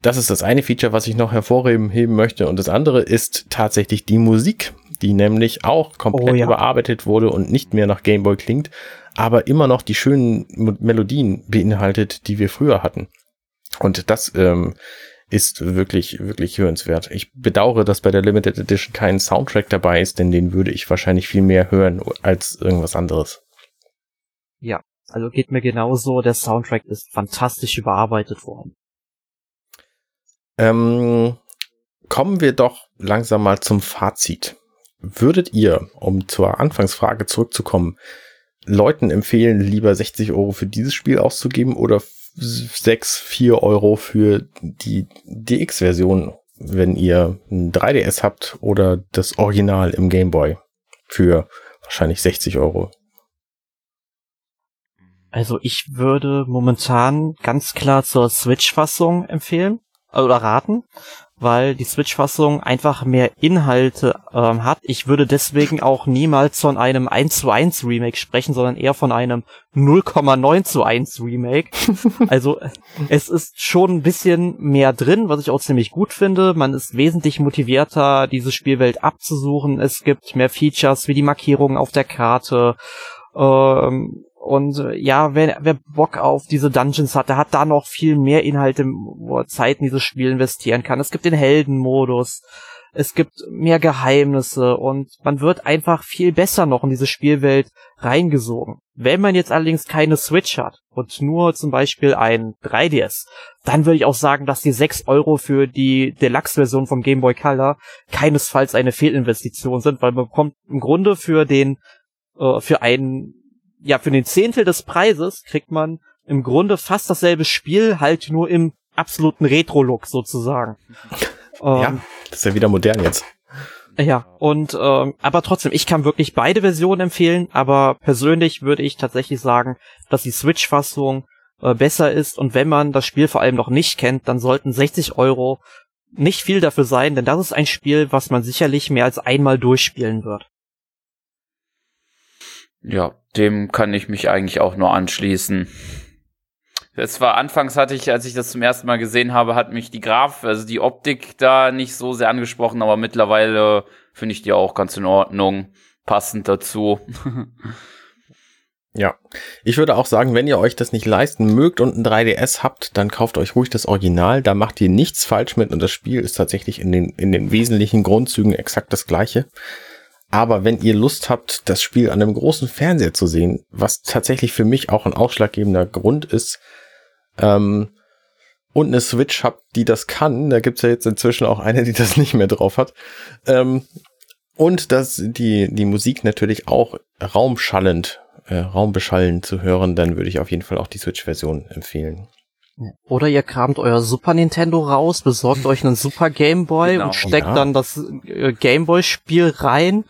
Speaker 1: Das ist das eine Feature, was ich noch hervorheben möchte. Und das andere ist tatsächlich die Musik, die nämlich auch komplett oh, ja. überarbeitet wurde und nicht mehr nach Gameboy klingt, aber immer noch die schönen Melodien beinhaltet, die wir früher hatten. Und das ähm, ist wirklich, wirklich hörenswert. Ich bedauere, dass bei der Limited Edition kein Soundtrack dabei ist, denn den würde ich wahrscheinlich viel mehr hören als irgendwas anderes.
Speaker 3: Ja, Also geht mir genauso, der Soundtrack ist fantastisch überarbeitet worden.
Speaker 1: Ähm, kommen wir doch langsam mal zum Fazit. Würdet ihr, um zur Anfangsfrage zurückzukommen, Leuten empfehlen, lieber 60 Euro für dieses Spiel auszugeben oder 6, 4 Euro für die DX-Version, wenn ihr ein 3DS habt oder das Original im Game Boy für wahrscheinlich 60 Euro?
Speaker 3: Also ich würde momentan ganz klar zur Switch-Fassung empfehlen oder raten, weil die Switch-Fassung einfach mehr Inhalte ähm, hat. Ich würde deswegen auch niemals von einem 1 zu 1 Remake sprechen, sondern eher von einem 0,9 zu 1 Remake. also es ist schon ein bisschen mehr drin, was ich auch ziemlich gut finde. Man ist wesentlich motivierter, diese Spielwelt abzusuchen. Es gibt mehr Features wie die Markierungen auf der Karte. Ähm, und äh, ja, wer, wer Bock auf diese Dungeons hat, der hat da noch viel mehr Inhalte, wo er Zeit in dieses Spiel investieren kann. Es gibt den Heldenmodus, es gibt mehr Geheimnisse und man wird einfach viel besser noch in diese Spielwelt reingesogen. Wenn man jetzt allerdings keine Switch hat und nur zum Beispiel ein 3DS, dann würde ich auch sagen, dass die 6 Euro für die Deluxe-Version vom Game Boy Color keinesfalls eine Fehlinvestition sind, weil man bekommt im Grunde für den äh, für einen ja, für den Zehntel des Preises kriegt man im Grunde fast dasselbe Spiel, halt nur im absoluten Retro-Look sozusagen.
Speaker 1: ja, ähm, das ist ja wieder modern jetzt.
Speaker 3: Ja, und ähm, aber trotzdem, ich kann wirklich beide Versionen empfehlen, aber persönlich würde ich tatsächlich sagen, dass die Switch-Fassung äh, besser ist und wenn man das Spiel vor allem noch nicht kennt, dann sollten 60 Euro nicht viel dafür sein, denn das ist ein Spiel, was man sicherlich mehr als einmal durchspielen wird.
Speaker 2: Ja, dem kann ich mich eigentlich auch nur anschließen. Es war anfangs hatte ich, als ich das zum ersten Mal gesehen habe, hat mich die Graf, also die Optik da nicht so sehr angesprochen, aber mittlerweile finde ich die auch ganz in Ordnung, passend dazu.
Speaker 1: ja, ich würde auch sagen, wenn ihr euch das nicht leisten mögt und ein 3DS habt, dann kauft euch ruhig das Original, da macht ihr nichts falsch mit und das Spiel ist tatsächlich in den, in den wesentlichen Grundzügen exakt das gleiche. Aber wenn ihr Lust habt, das Spiel an einem großen Fernseher zu sehen, was tatsächlich für mich auch ein ausschlaggebender Grund ist, ähm, und eine Switch habt, die das kann, da gibt's ja jetzt inzwischen auch eine, die das nicht mehr drauf hat, ähm, und dass die, die Musik natürlich auch raumschallend, äh, raumbeschallend zu hören, dann würde ich auf jeden Fall auch die Switch-Version empfehlen.
Speaker 3: Oder ihr kramt euer Super Nintendo raus, besorgt euch einen Super Game Boy genau, und steckt ja. dann das äh, Game Boy Spiel rein.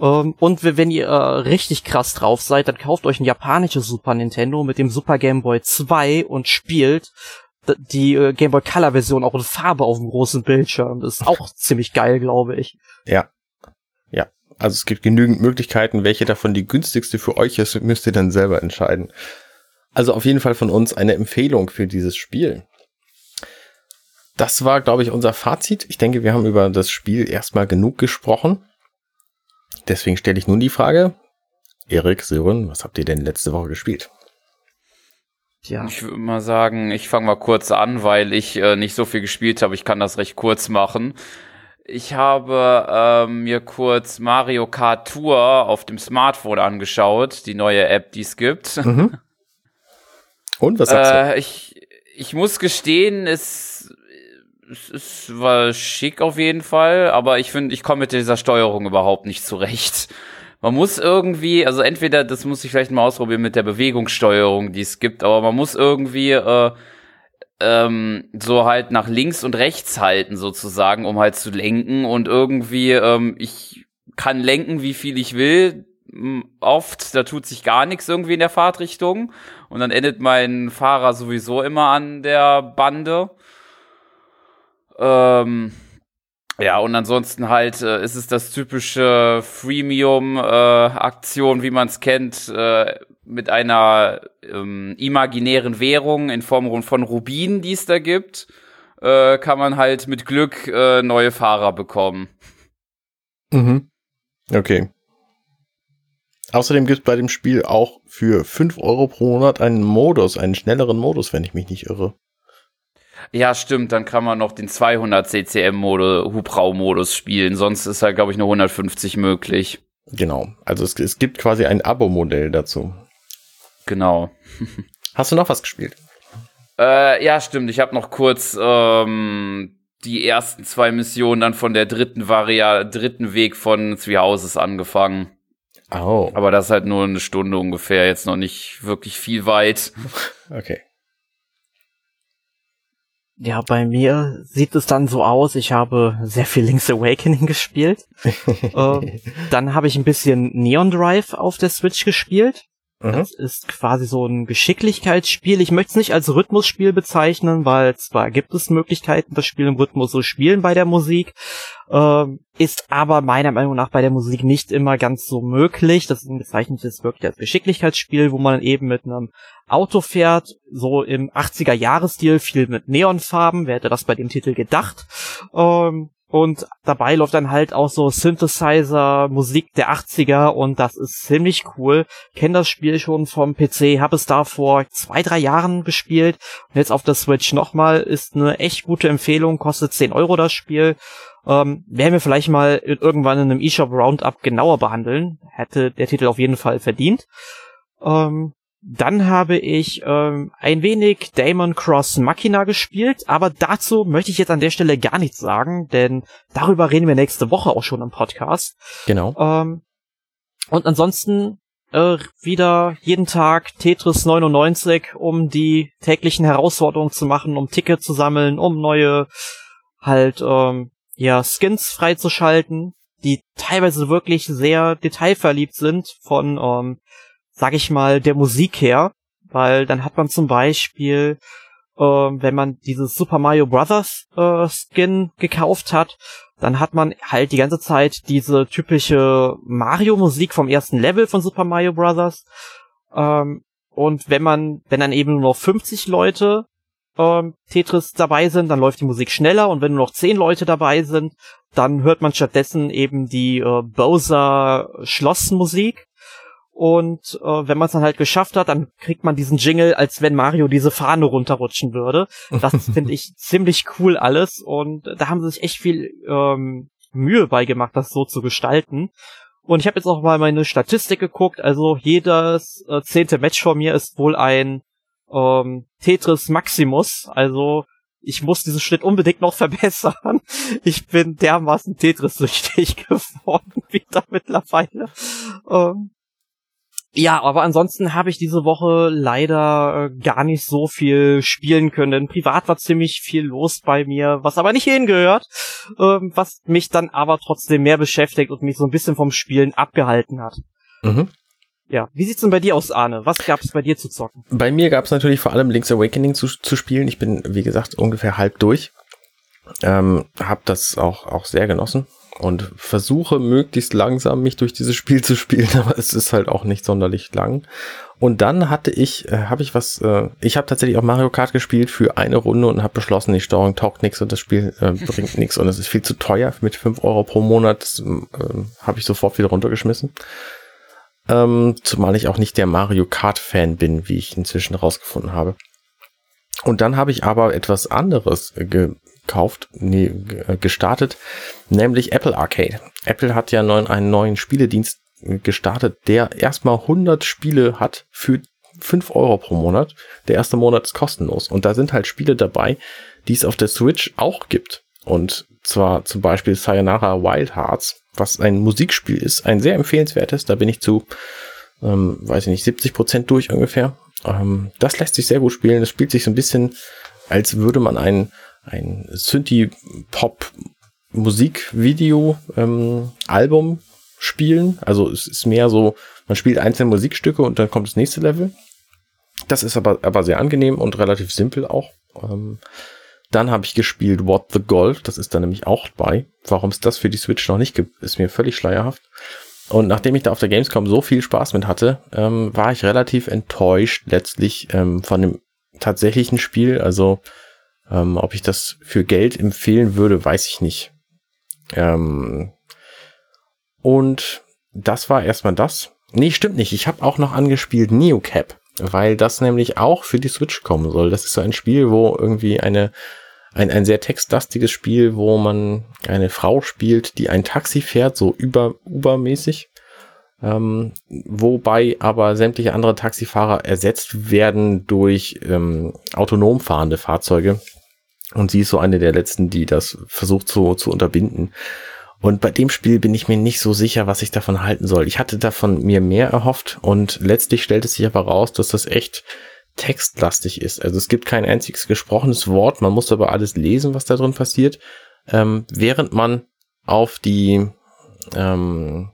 Speaker 3: Ähm, und wenn ihr äh, richtig krass drauf seid, dann kauft euch ein japanisches Super Nintendo mit dem Super Game Boy 2 und spielt die äh, Game Boy Color Version auch in Farbe auf dem großen Bildschirm. Das ist auch ziemlich geil, glaube ich.
Speaker 1: Ja. Ja. Also es gibt genügend Möglichkeiten, welche davon die günstigste für euch ist, müsst ihr dann selber entscheiden. Also auf jeden Fall von uns eine Empfehlung für dieses Spiel. Das war, glaube ich, unser Fazit. Ich denke, wir haben über das Spiel erstmal genug gesprochen. Deswegen stelle ich nun die Frage, Erik, Sören, was habt ihr denn letzte Woche gespielt?
Speaker 2: Ja. Ich würde mal sagen, ich fange mal kurz an, weil ich äh, nicht so viel gespielt habe. Ich kann das recht kurz machen. Ich habe ähm, mir kurz Mario Kart Tour auf dem Smartphone angeschaut, die neue App, die es gibt. Mhm.
Speaker 1: Und was sagst
Speaker 2: äh, du? Ich, ich muss gestehen, es, es, es war schick auf jeden Fall, aber ich finde, ich komme mit dieser Steuerung überhaupt nicht zurecht. Man muss irgendwie, also entweder, das muss ich vielleicht mal ausprobieren mit der Bewegungssteuerung, die es gibt, aber man muss irgendwie äh, ähm, so halt nach links und rechts halten sozusagen, um halt zu lenken und irgendwie, ähm, ich kann lenken, wie viel ich will, oft, da tut sich gar nichts irgendwie in der Fahrtrichtung und dann endet mein Fahrer sowieso immer an der Bande. Ähm, ja, und ansonsten halt äh, ist es das typische Freemium-Aktion, äh, wie man es kennt, äh, mit einer ähm, imaginären Währung in Form von Rubinen, die es da gibt, äh, kann man halt mit Glück äh, neue Fahrer bekommen.
Speaker 1: Mhm. Okay. Außerdem gibt es bei dem Spiel auch für 5 Euro pro Monat einen Modus, einen schnelleren Modus, wenn ich mich nicht irre.
Speaker 2: Ja, stimmt, dann kann man noch den 200 CCM-Modus, Hubrau-Modus spielen, sonst ist halt, glaube ich, nur 150 möglich.
Speaker 1: Genau, also es, es gibt quasi ein Abo-Modell dazu.
Speaker 2: Genau.
Speaker 1: Hast du noch was gespielt?
Speaker 2: Äh, ja, stimmt. Ich habe noch kurz ähm, die ersten zwei Missionen dann von der dritten Varia dritten Weg von Three Houses angefangen.
Speaker 1: Oh.
Speaker 2: Aber das ist halt nur eine Stunde ungefähr, jetzt noch nicht wirklich viel weit.
Speaker 1: Okay.
Speaker 3: Ja, bei mir sieht es dann so aus, ich habe sehr viel Link's Awakening gespielt. äh, dann habe ich ein bisschen Neon Drive auf der Switch gespielt.
Speaker 1: Mhm.
Speaker 3: Das ist quasi so ein Geschicklichkeitsspiel. Ich möchte es nicht als Rhythmusspiel bezeichnen, weil zwar gibt es Möglichkeiten, das Spiel im Rhythmus zu spielen bei der Musik, ähm, ist aber meiner Meinung nach bei der Musik nicht immer ganz so möglich. Deswegen bezeichne ich es wirklich als Geschicklichkeitsspiel, wo man eben mit einem Auto fährt, so im 80er-Jahres-Stil, viel mit Neonfarben. Wer hätte das bei dem Titel gedacht? Ähm, und dabei läuft dann halt auch so Synthesizer, Musik der 80er und das ist ziemlich cool. Kenn das Spiel schon vom PC, habe es da vor zwei, drei Jahren gespielt. Und jetzt auf der Switch nochmal, ist eine echt gute Empfehlung, kostet 10 Euro das Spiel. Ähm, werden wir vielleicht mal irgendwann in einem eShop Roundup genauer behandeln. Hätte der Titel auf jeden Fall verdient. Ähm, dann habe ich ähm, ein wenig Damon Cross Machina gespielt, aber dazu möchte ich jetzt an der Stelle gar nichts sagen, denn darüber reden wir nächste Woche auch schon im Podcast.
Speaker 1: Genau.
Speaker 3: Ähm, und ansonsten äh, wieder jeden Tag Tetris 99, um die täglichen Herausforderungen zu machen, um Tickets zu sammeln, um neue halt ähm, ja Skins freizuschalten, die teilweise wirklich sehr detailverliebt sind von ähm, sag ich mal, der Musik her, weil dann hat man zum Beispiel, äh, wenn man dieses Super Mario Brothers äh, Skin gekauft hat, dann hat man halt die ganze Zeit diese typische Mario-Musik vom ersten Level von Super Mario Brothers. Ähm, und wenn man, wenn dann eben nur noch 50 Leute ähm, Tetris dabei sind, dann läuft die Musik schneller und wenn nur noch 10 Leute dabei sind, dann hört man stattdessen eben die äh, Bowser Schlossmusik. Und äh, wenn man es dann halt geschafft hat, dann kriegt man diesen Jingle, als wenn Mario diese Fahne runterrutschen würde. Das finde ich ziemlich cool alles. Und da haben sie sich echt viel ähm, Mühe bei gemacht, das so zu gestalten. Und ich habe jetzt auch mal meine Statistik geguckt. Also jedes äh, zehnte Match von mir ist wohl ein ähm, Tetris Maximus. Also ich muss diesen Schnitt unbedingt noch verbessern. Ich bin dermaßen Tetris-süchtig geworden wieder mittlerweile. Ähm, ja, aber ansonsten habe ich diese Woche leider äh, gar nicht so viel spielen können. Privat war ziemlich viel los bei mir, was aber nicht hingehört, ähm, was mich dann aber trotzdem mehr beschäftigt und mich so ein bisschen vom Spielen abgehalten hat.
Speaker 1: Mhm.
Speaker 3: Ja, wie sieht's denn bei dir aus, Arne? Was gab es bei dir zu zocken?
Speaker 1: Bei mir gab es natürlich vor allem Link's Awakening zu, zu spielen. Ich bin, wie gesagt, ungefähr halb durch. Ähm, hab das auch, auch sehr genossen und versuche möglichst langsam mich durch dieses Spiel zu spielen, aber es ist halt auch nicht sonderlich lang. Und dann hatte ich, äh, habe ich was, äh, ich habe tatsächlich auch Mario Kart gespielt für eine Runde und habe beschlossen, die Steuerung taugt nichts und das Spiel äh, bringt nichts und es ist viel zu teuer. Mit fünf Euro pro Monat äh, habe ich sofort wieder runtergeschmissen. Ähm, zumal ich auch nicht der Mario Kart Fan bin, wie ich inzwischen rausgefunden habe. Und dann habe ich aber etwas anderes gekauft, nee, gestartet, nämlich Apple Arcade. Apple hat ja neuen, einen neuen Spieledienst gestartet, der erstmal 100 Spiele hat für 5 Euro pro Monat. Der erste Monat ist kostenlos. Und da sind halt Spiele dabei, die es auf der Switch auch gibt. Und zwar zum Beispiel Sayonara Wild Hearts, was ein Musikspiel ist, ein sehr empfehlenswertes. Da bin ich zu, ähm, weiß ich nicht, 70 Prozent durch ungefähr. Ähm, das lässt sich sehr gut spielen. Das spielt sich so ein bisschen, als würde man ein, ein Synthie-Pop-Musikvideo-Album ähm, spielen. Also es ist mehr so, man spielt einzelne Musikstücke und dann kommt das nächste Level. Das ist aber, aber sehr angenehm und relativ simpel auch. Ähm, dann habe ich gespielt What the Golf, das ist da nämlich auch bei. Warum es das für die Switch noch nicht gibt, ist mir völlig schleierhaft. Und nachdem ich da auf der Gamescom so viel Spaß mit hatte, ähm, war ich relativ enttäuscht letztlich ähm, von dem tatsächlichen Spiel. Also ähm, ob ich das für Geld empfehlen würde, weiß ich nicht. Ähm, und das war erstmal das. Nee, stimmt nicht. Ich habe auch noch angespielt Neocap, weil das nämlich auch für die Switch kommen soll. Das ist so ein Spiel, wo irgendwie eine ein, ein sehr textlastiges Spiel, wo man eine Frau spielt, die ein Taxi fährt, so über Uber-mäßig. Ähm, wobei aber sämtliche andere Taxifahrer ersetzt werden durch ähm, autonom fahrende Fahrzeuge. Und sie ist so eine der letzten, die das versucht zu, zu unterbinden. Und bei dem Spiel bin ich mir nicht so sicher, was ich davon halten soll. Ich hatte davon mir mehr erhofft und letztlich stellt es sich aber raus, dass das echt textlastig ist. Also es gibt kein einziges gesprochenes Wort, man muss aber alles lesen, was da drin passiert, ähm, während man auf die, ähm,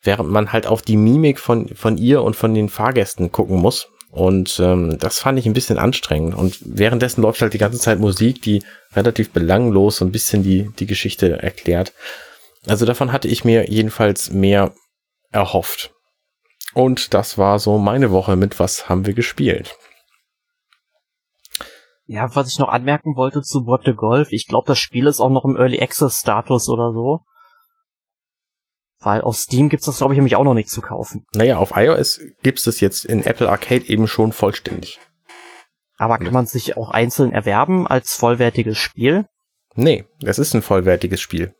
Speaker 1: während man halt auf die Mimik von, von ihr und von den Fahrgästen gucken muss. Und ähm, das fand ich ein bisschen anstrengend. Und währenddessen läuft halt die ganze Zeit Musik, die relativ belanglos so ein bisschen die, die Geschichte erklärt. Also davon hatte ich mir jedenfalls mehr erhofft. Und das war so meine Woche mit was haben wir gespielt.
Speaker 3: Ja, was ich noch anmerken wollte zu What the Golf, ich glaube, das Spiel ist auch noch im Early Access Status oder so. Weil auf Steam gibt's das, glaube ich, nämlich auch noch nicht zu kaufen.
Speaker 1: Naja, auf iOS gibt's es jetzt in Apple Arcade eben schon vollständig.
Speaker 3: Aber kann man sich auch einzeln erwerben als vollwertiges Spiel?
Speaker 1: Nee, es ist ein vollwertiges Spiel.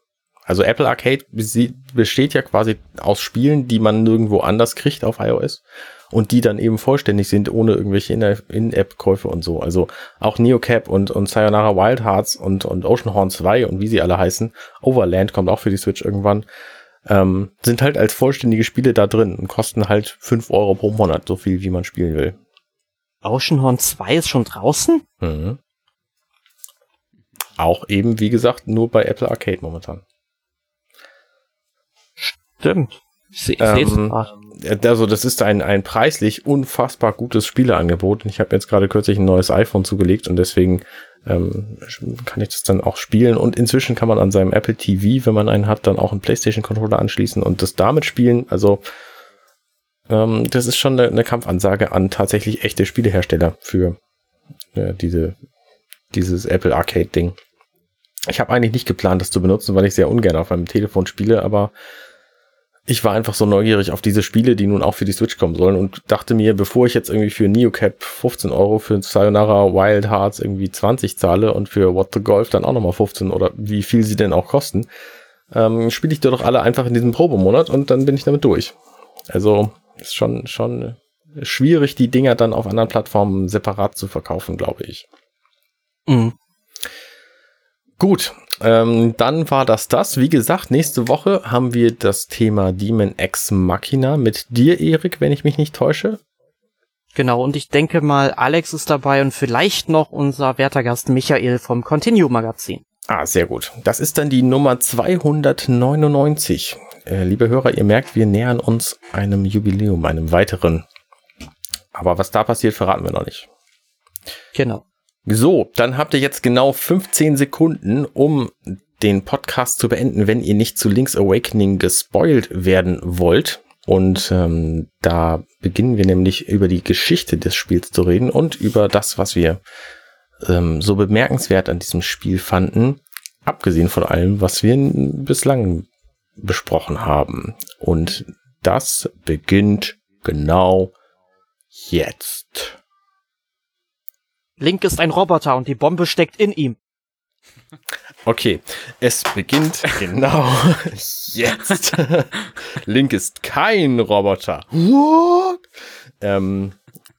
Speaker 1: Also Apple Arcade besteht ja quasi aus Spielen, die man nirgendwo anders kriegt auf iOS und die dann eben vollständig sind, ohne irgendwelche In-App-Käufe und so. Also auch Neocap und, und Sayonara Wild Hearts und, und Oceanhorn 2 und wie sie alle heißen. Overland kommt auch für die Switch irgendwann ähm, sind halt als vollständige Spiele da drin und kosten halt fünf Euro pro Monat, so viel wie man spielen will.
Speaker 3: Oceanhorn 2 ist schon draußen? Mhm.
Speaker 1: Auch eben, wie gesagt, nur bei Apple Arcade momentan.
Speaker 3: Stimmt.
Speaker 1: Ich ähm, Also das ist ein, ein preislich unfassbar gutes Spieleangebot. Ich habe jetzt gerade kürzlich ein neues iPhone zugelegt und deswegen ähm, kann ich das dann auch spielen. Und inzwischen kann man an seinem Apple TV, wenn man einen hat, dann auch einen PlayStation-Controller anschließen und das damit spielen. Also ähm, das ist schon eine, eine, Kampfansage an tatsächlich echte Spielehersteller für äh, diese, dieses Apple Arcade-Ding. Ich habe eigentlich nicht geplant, das zu benutzen, weil ich sehr ungern auf meinem Telefon spiele, aber ich war einfach so neugierig auf diese Spiele, die nun auch für die Switch kommen sollen und dachte mir, bevor ich jetzt irgendwie für Neocap 15 Euro, für Sayonara Wild Hearts irgendwie 20 zahle und für What the Golf dann auch nochmal 15 oder wie viel sie denn auch kosten, ähm, spiele ich doch alle einfach in diesem Probemonat und dann bin ich damit durch. Also ist schon, schon schwierig, die Dinger dann auf anderen Plattformen separat zu verkaufen, glaube ich. Mhm. Gut, ähm, dann war das das. Wie gesagt, nächste Woche haben wir das Thema Demon X Machina mit dir, Erik, wenn ich mich nicht täusche.
Speaker 3: Genau, und ich denke mal, Alex ist dabei und vielleicht noch unser werter Gast Michael vom Continue Magazin.
Speaker 1: Ah, sehr gut. Das ist dann die Nummer 299. Äh, liebe Hörer, ihr merkt, wir nähern uns einem Jubiläum, einem weiteren. Aber was da passiert, verraten wir noch nicht.
Speaker 3: Genau.
Speaker 1: So, dann habt ihr jetzt genau 15 Sekunden, um den Podcast zu beenden, wenn ihr nicht zu Link's Awakening gespoilt werden wollt. Und ähm, da beginnen wir nämlich über die Geschichte des Spiels zu reden und über das, was wir ähm, so bemerkenswert an diesem Spiel fanden, abgesehen von allem, was wir bislang besprochen haben. Und das beginnt genau jetzt.
Speaker 3: Link ist ein Roboter und die Bombe steckt in ihm.
Speaker 1: Okay, es beginnt genau jetzt. Link ist kein Roboter. What? Ähm,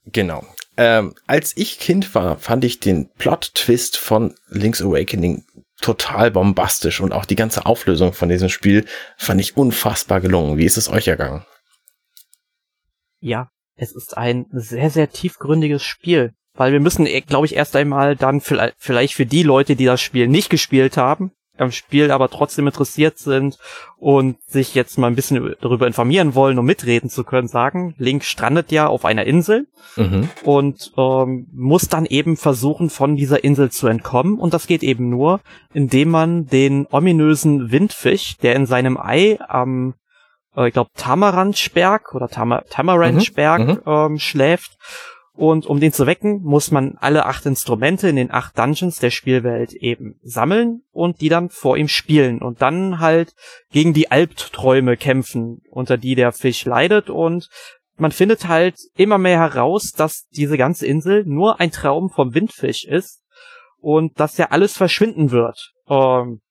Speaker 1: genau. Ähm, als ich Kind war, fand ich den Plot-Twist von Link's Awakening total bombastisch und auch die ganze Auflösung von diesem Spiel fand ich unfassbar gelungen. Wie ist es euch ergangen?
Speaker 3: Ja, es ist ein sehr, sehr tiefgründiges Spiel. Weil wir müssen, äh, glaube ich, erst einmal dann vielleicht für die Leute, die das Spiel nicht gespielt haben, am Spiel aber trotzdem interessiert sind und sich jetzt mal ein bisschen darüber informieren wollen, um mitreden zu können, sagen, Link strandet ja auf einer Insel mhm. und ähm, muss dann eben versuchen, von dieser Insel zu entkommen. Und das geht eben nur, indem man den ominösen Windfisch, der in seinem Ei am, äh, ich glaube, Tamaranchberg oder Tam Tamaranchberg mhm. mhm. ähm, schläft, und um den zu wecken, muss man alle acht Instrumente in den acht Dungeons der Spielwelt eben sammeln und die dann vor ihm spielen und dann halt gegen die Albträume kämpfen, unter die der Fisch leidet. Und man findet halt immer mehr heraus, dass diese ganze Insel nur ein Traum vom Windfisch ist und dass ja alles verschwinden wird, ähm,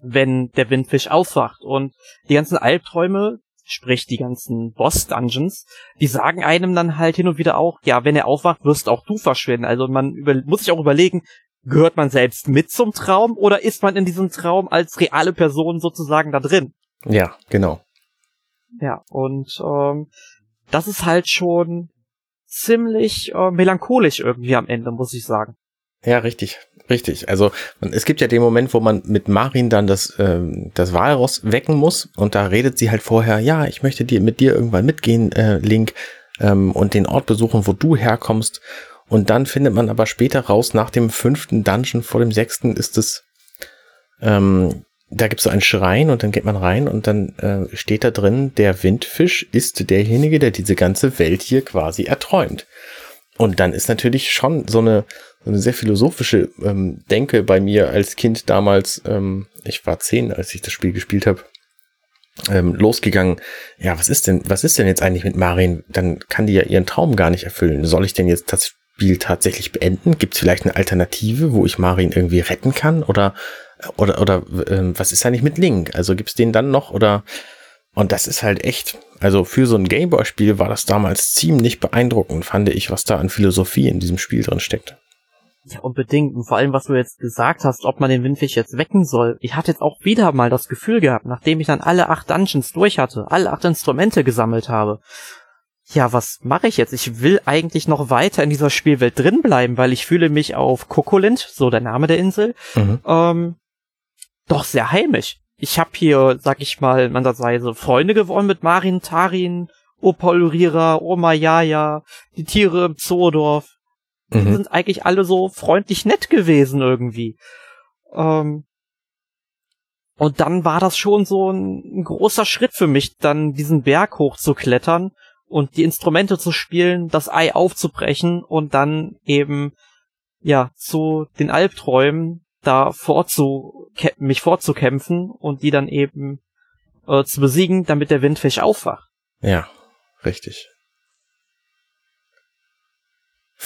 Speaker 3: wenn der Windfisch aufwacht. Und die ganzen Albträume sprich die ganzen Boss-Dungeons, die sagen einem dann halt hin und wieder auch, ja, wenn er aufwacht, wirst auch du verschwinden. Also man über muss sich auch überlegen, gehört man selbst mit zum Traum oder ist man in diesem Traum als reale Person sozusagen da drin?
Speaker 1: Ja, genau.
Speaker 3: Ja, und ähm, das ist halt schon ziemlich äh, melancholisch irgendwie am Ende, muss ich sagen.
Speaker 1: Ja, richtig, richtig. Also es gibt ja den Moment, wo man mit Marin dann das, ähm, das Walross wecken muss und da redet sie halt vorher, ja, ich möchte dir mit dir irgendwann mitgehen, äh, Link, ähm, und den Ort besuchen, wo du herkommst. Und dann findet man aber später raus, nach dem fünften Dungeon vor dem sechsten ist es, ähm, da gibt es so einen Schrein und dann geht man rein und dann äh, steht da drin, der Windfisch ist derjenige, der diese ganze Welt hier quasi erträumt. Und dann ist natürlich schon so eine, so eine sehr philosophische ähm, Denke bei mir als Kind damals, ähm, ich war zehn, als ich das Spiel gespielt habe, ähm, losgegangen. Ja, was ist denn, was ist denn jetzt eigentlich mit Marin? Dann kann die ja ihren Traum gar nicht erfüllen. Soll ich denn jetzt das Spiel tatsächlich beenden? Gibt es vielleicht eine Alternative, wo ich Marin irgendwie retten kann? Oder oder, oder äh, was ist eigentlich mit Link? Also gibt's den dann noch? Oder und das ist halt echt, also für so ein Gameboy-Spiel war das damals ziemlich beeindruckend, fand ich, was da an Philosophie in diesem Spiel drin steckt.
Speaker 3: Ja, unbedingt. Und vor allem, was du jetzt gesagt hast, ob man den Windfisch jetzt wecken soll. Ich hatte jetzt auch wieder mal das Gefühl gehabt, nachdem ich dann alle acht Dungeons durch hatte, alle acht Instrumente gesammelt habe. Ja, was mache ich jetzt? Ich will eigentlich noch weiter in dieser Spielwelt drin bleiben, weil ich fühle mich auf Kokolint, so der Name der Insel, mhm. ähm, doch sehr heimisch. Ich habe hier, sag ich mal, andererseits Freunde gewonnen mit Marin, Tarin, Opa Ulrira, Oma Yaya, die Tiere im Zoodorf. Die mhm. sind eigentlich alle so freundlich nett gewesen irgendwie. Ähm, und dann war das schon so ein, ein, großer Schritt für mich, dann diesen Berg hochzuklettern und die Instrumente zu spielen, das Ei aufzubrechen und dann eben ja zu den Albträumen da vorzu mich vorzukämpfen und die dann eben äh, zu besiegen, damit der Windfisch aufwacht.
Speaker 1: Ja, richtig.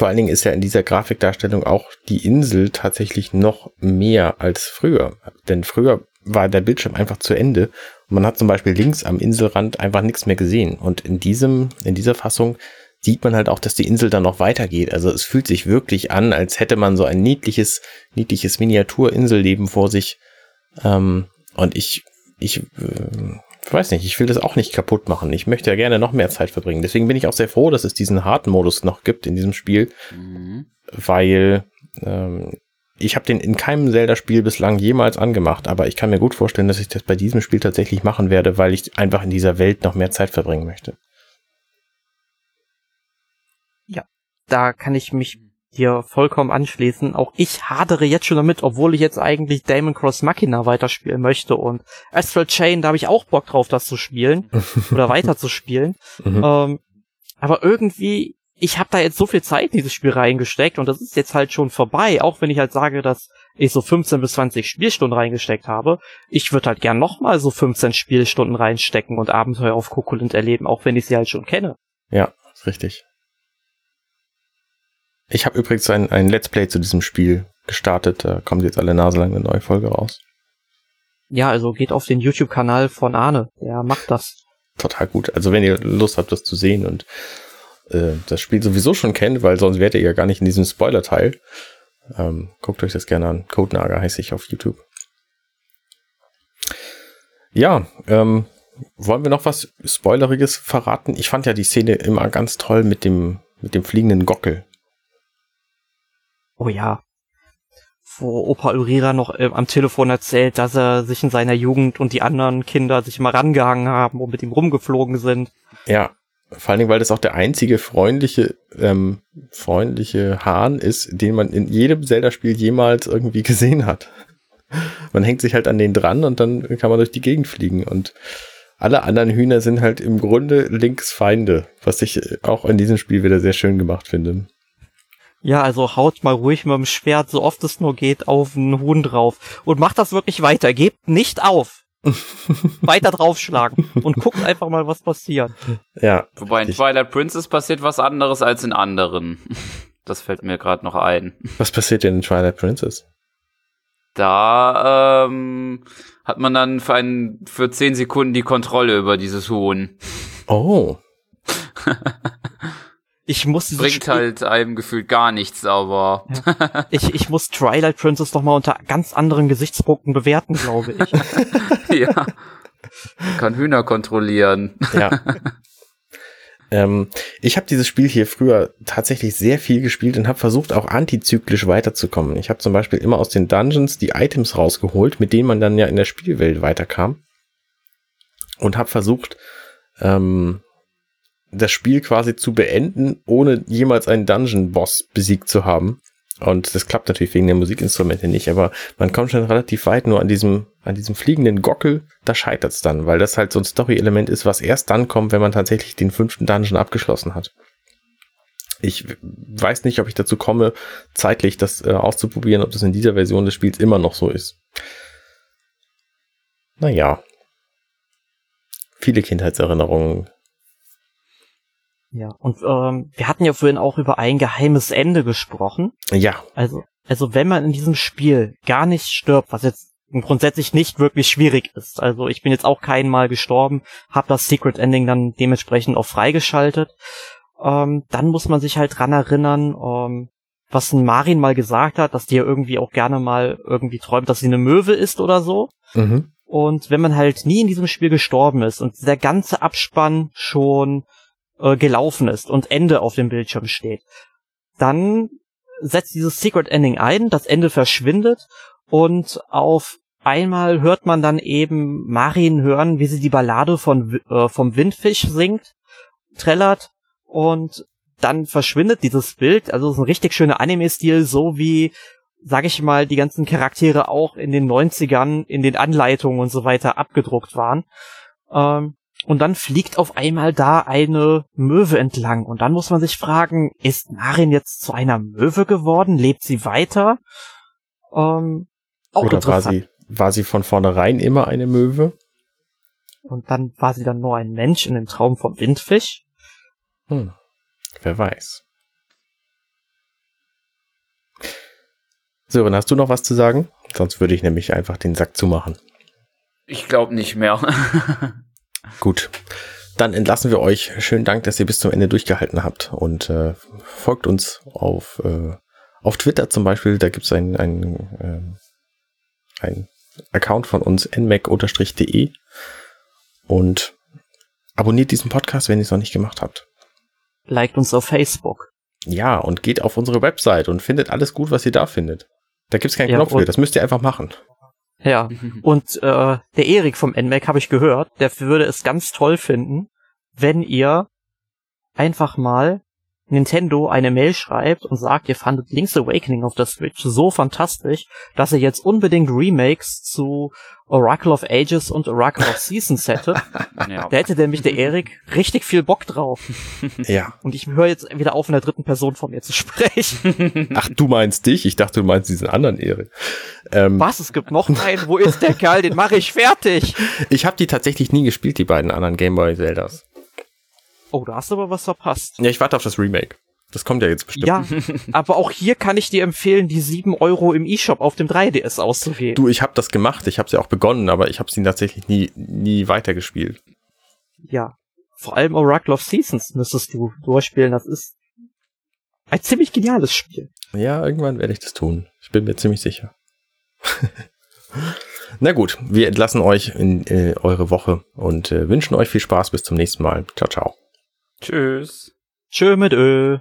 Speaker 1: Vor allen Dingen ist ja in dieser Grafikdarstellung auch die Insel tatsächlich noch mehr als früher. Denn früher war der Bildschirm einfach zu Ende man hat zum Beispiel links am Inselrand einfach nichts mehr gesehen. Und in diesem, in dieser Fassung sieht man halt auch, dass die Insel dann noch weitergeht. Also es fühlt sich wirklich an, als hätte man so ein niedliches, niedliches Miniaturinselleben vor sich. Ähm, und ich, ich äh, weiß nicht, ich will das auch nicht kaputt machen. Ich möchte ja gerne noch mehr Zeit verbringen. Deswegen bin ich auch sehr froh, dass es diesen harten Modus noch gibt in diesem Spiel, mhm. weil ähm, ich habe den in keinem Zelda-Spiel bislang jemals angemacht, aber ich kann mir gut vorstellen, dass ich das bei diesem Spiel tatsächlich machen werde, weil ich einfach in dieser Welt noch mehr Zeit verbringen möchte.
Speaker 3: da kann ich mich dir vollkommen anschließen. Auch ich hadere jetzt schon damit, obwohl ich jetzt eigentlich Damon Cross Machina weiterspielen möchte und Astral Chain, da habe ich auch Bock drauf, das zu spielen oder weiterzuspielen. Mhm. Ähm, aber irgendwie, ich habe da jetzt so viel Zeit in dieses Spiel reingesteckt und das ist jetzt halt schon vorbei, auch wenn ich halt sage, dass ich so 15 bis 20 Spielstunden reingesteckt habe. Ich würde halt gern nochmal so 15 Spielstunden reinstecken und Abenteuer auf Kokolint erleben, auch wenn ich sie halt schon kenne.
Speaker 1: Ja, ist richtig. Ich habe übrigens ein, ein Let's Play zu diesem Spiel gestartet. Da kommt jetzt alle Nase lang eine neue Folge raus.
Speaker 3: Ja, also geht auf den YouTube-Kanal von Arne. Der macht das.
Speaker 1: Total gut. Also wenn ihr Lust habt, das zu sehen und äh, das Spiel sowieso schon kennt, weil sonst wärt ihr ja gar nicht in diesem Spoiler-Teil. Ähm, guckt euch das gerne an. Codenager heiße ich auf YouTube. Ja, ähm, wollen wir noch was Spoileriges verraten? Ich fand ja die Szene immer ganz toll mit dem, mit dem fliegenden Gockel.
Speaker 3: Oh ja. Wo Opa Ulrira noch äh, am Telefon erzählt, dass er sich in seiner Jugend und die anderen Kinder sich mal rangehangen haben und mit ihm rumgeflogen sind.
Speaker 1: Ja, vor allen Dingen, weil das auch der einzige freundliche, ähm, freundliche Hahn ist, den man in jedem Zelda-Spiel jemals irgendwie gesehen hat. Man hängt sich halt an den dran und dann kann man durch die Gegend fliegen und alle anderen Hühner sind halt im Grunde Links Feinde, was ich auch in diesem Spiel wieder sehr schön gemacht finde.
Speaker 3: Ja, also haut mal ruhig mit dem Schwert, so oft es nur geht, auf einen Huhn drauf. Und macht das wirklich weiter. Gebt nicht auf. weiter draufschlagen und guckt einfach mal, was passiert.
Speaker 2: Ja. Wobei in Twilight Princess passiert was anderes als in anderen. Das fällt mir gerade noch ein.
Speaker 1: Was passiert denn in Twilight Princess?
Speaker 2: Da ähm, hat man dann für, einen, für zehn Sekunden die Kontrolle über dieses Huhn.
Speaker 1: Oh.
Speaker 3: Ich muss
Speaker 2: Bringt
Speaker 3: Spiel-
Speaker 2: halt einem gefühlt gar nichts, aber
Speaker 3: ich, ich muss Twilight Princess noch mal unter ganz anderen Gesichtspunkten bewerten, glaube ich.
Speaker 2: ja. Kann Hühner kontrollieren.
Speaker 1: Ja. ähm, ich habe dieses Spiel hier früher tatsächlich sehr viel gespielt und habe versucht, auch antizyklisch weiterzukommen. Ich habe zum Beispiel immer aus den Dungeons die Items rausgeholt, mit denen man dann ja in der Spielwelt weiterkam. Und habe versucht, ähm, das Spiel quasi zu beenden, ohne jemals einen Dungeon-Boss besiegt zu haben. Und das klappt natürlich wegen der Musikinstrumente nicht, aber man kommt schon relativ weit nur an diesem, an diesem fliegenden Gockel, da scheitert's dann, weil das halt so ein Story-Element ist, was erst dann kommt, wenn man tatsächlich den fünften Dungeon abgeschlossen hat. Ich weiß nicht, ob ich dazu komme, zeitlich das äh, auszuprobieren, ob das in dieser Version des Spiels immer noch so ist. Naja. Viele Kindheitserinnerungen.
Speaker 3: Ja, und ähm, wir hatten ja vorhin auch über ein geheimes Ende gesprochen.
Speaker 1: Ja,
Speaker 3: Also, also wenn man in diesem Spiel gar nicht stirbt, was jetzt grundsätzlich nicht wirklich schwierig ist. Also ich bin jetzt auch kein Mal gestorben, habe das Secret Ending dann dementsprechend auch freigeschaltet. Ähm, dann muss man sich halt dran erinnern, ähm, was ein Marin mal gesagt hat, dass die ja irgendwie auch gerne mal irgendwie träumt, dass sie eine Möwe ist oder so.
Speaker 1: mhm.
Speaker 3: Und wenn man halt nie in diesem Spiel gestorben ist und der ganze Abspann schon äh, gelaufen ist und Ende auf dem Bildschirm steht, dann setzt dieses Secret Ending ein, das Ende verschwindet und auf einmal hört man dann eben Marin hören, wie sie die Ballade von, äh, vom Windfisch singt, trällert und dann verschwindet dieses Bild. Also es ist ein richtig schöner Anime-Stil, so wie sag ich mal, die ganzen Charaktere auch in den 90ern in den Anleitungen und so weiter abgedruckt waren. Ähm, und dann fliegt auf einmal da eine Möwe entlang. Und dann muss man sich fragen, ist Marin jetzt zu einer Möwe geworden? Lebt sie weiter? Ähm, auch
Speaker 1: Oder war sie, war sie von vornherein immer eine Möwe?
Speaker 3: Und dann war sie dann nur ein Mensch in dem Traum vom Windfisch.
Speaker 1: Hm. Wer weiß. Sören, hast du noch was zu sagen? Sonst würde ich nämlich einfach den Sack zumachen.
Speaker 2: Ich glaube nicht mehr.
Speaker 1: Gut. Dann entlassen wir euch. Schönen Dank, dass ihr bis zum Ende durchgehalten habt und äh, folgt uns auf, äh, auf Twitter zum Beispiel. Da gibt's ein, ein, äh, ein Account von uns, nmac-de und abonniert diesen Podcast, wenn ihr es noch nicht gemacht habt.
Speaker 3: Liked uns auf Facebook.
Speaker 1: Ja, und geht auf unsere Website und findet alles gut, was ihr da findet. Da gibt's keinen
Speaker 3: Ja,
Speaker 1: Knopf für, das müsst ihr einfach machen.
Speaker 3: Ja. Und äh, der Erik vom NMAC habe ich gehört, der würde es ganz toll finden, wenn ihr einfach mal Nintendo eine Mail schreibt und sagt, ihr fandet Link's Awakening auf der Switch so fantastisch, dass ihr jetzt unbedingt Remakes zu Oracle of Ages und Oracle of Seasons hättet.
Speaker 2: ja.
Speaker 3: Da hätte nämlich der Erik richtig viel Bock drauf.
Speaker 1: Ja.
Speaker 3: Und ich höre jetzt wieder auf, in der dritten Person von mir zu sprechen.
Speaker 1: Ach, du meinst dich? Ich dachte, du meinst diesen anderen Erik. Ähm,
Speaker 3: Was? Es gibt noch einen? Wo ist der Kerl? Den mache ich fertig.
Speaker 1: ich habe die tatsächlich nie gespielt, die beiden anderen Gameboy Zeldas.
Speaker 3: Oh, da hast du aber was verpasst.
Speaker 1: Ja, ich warte auf das Remake. Das kommt ja jetzt bestimmt.
Speaker 3: Ja, aber auch hier kann ich dir empfehlen, die 7 Euro im E-Shop auf dem 3DS auszugeben.
Speaker 1: Du, ich habe das gemacht, ich habe sie auch begonnen, aber ich habe sie tatsächlich nie, nie weitergespielt.
Speaker 3: Ja. Vor allem Oracle of Seasons müsstest du durchspielen. Das ist ein ziemlich geniales Spiel.
Speaker 1: Ja, irgendwann werde ich das tun. Ich bin mir ziemlich sicher. Na gut, wir entlassen euch in äh, eure Woche und äh, wünschen euch viel Spaß bis zum nächsten Mal. Ciao, ciao.
Speaker 2: Tschüss.
Speaker 3: Tschö mit Ö.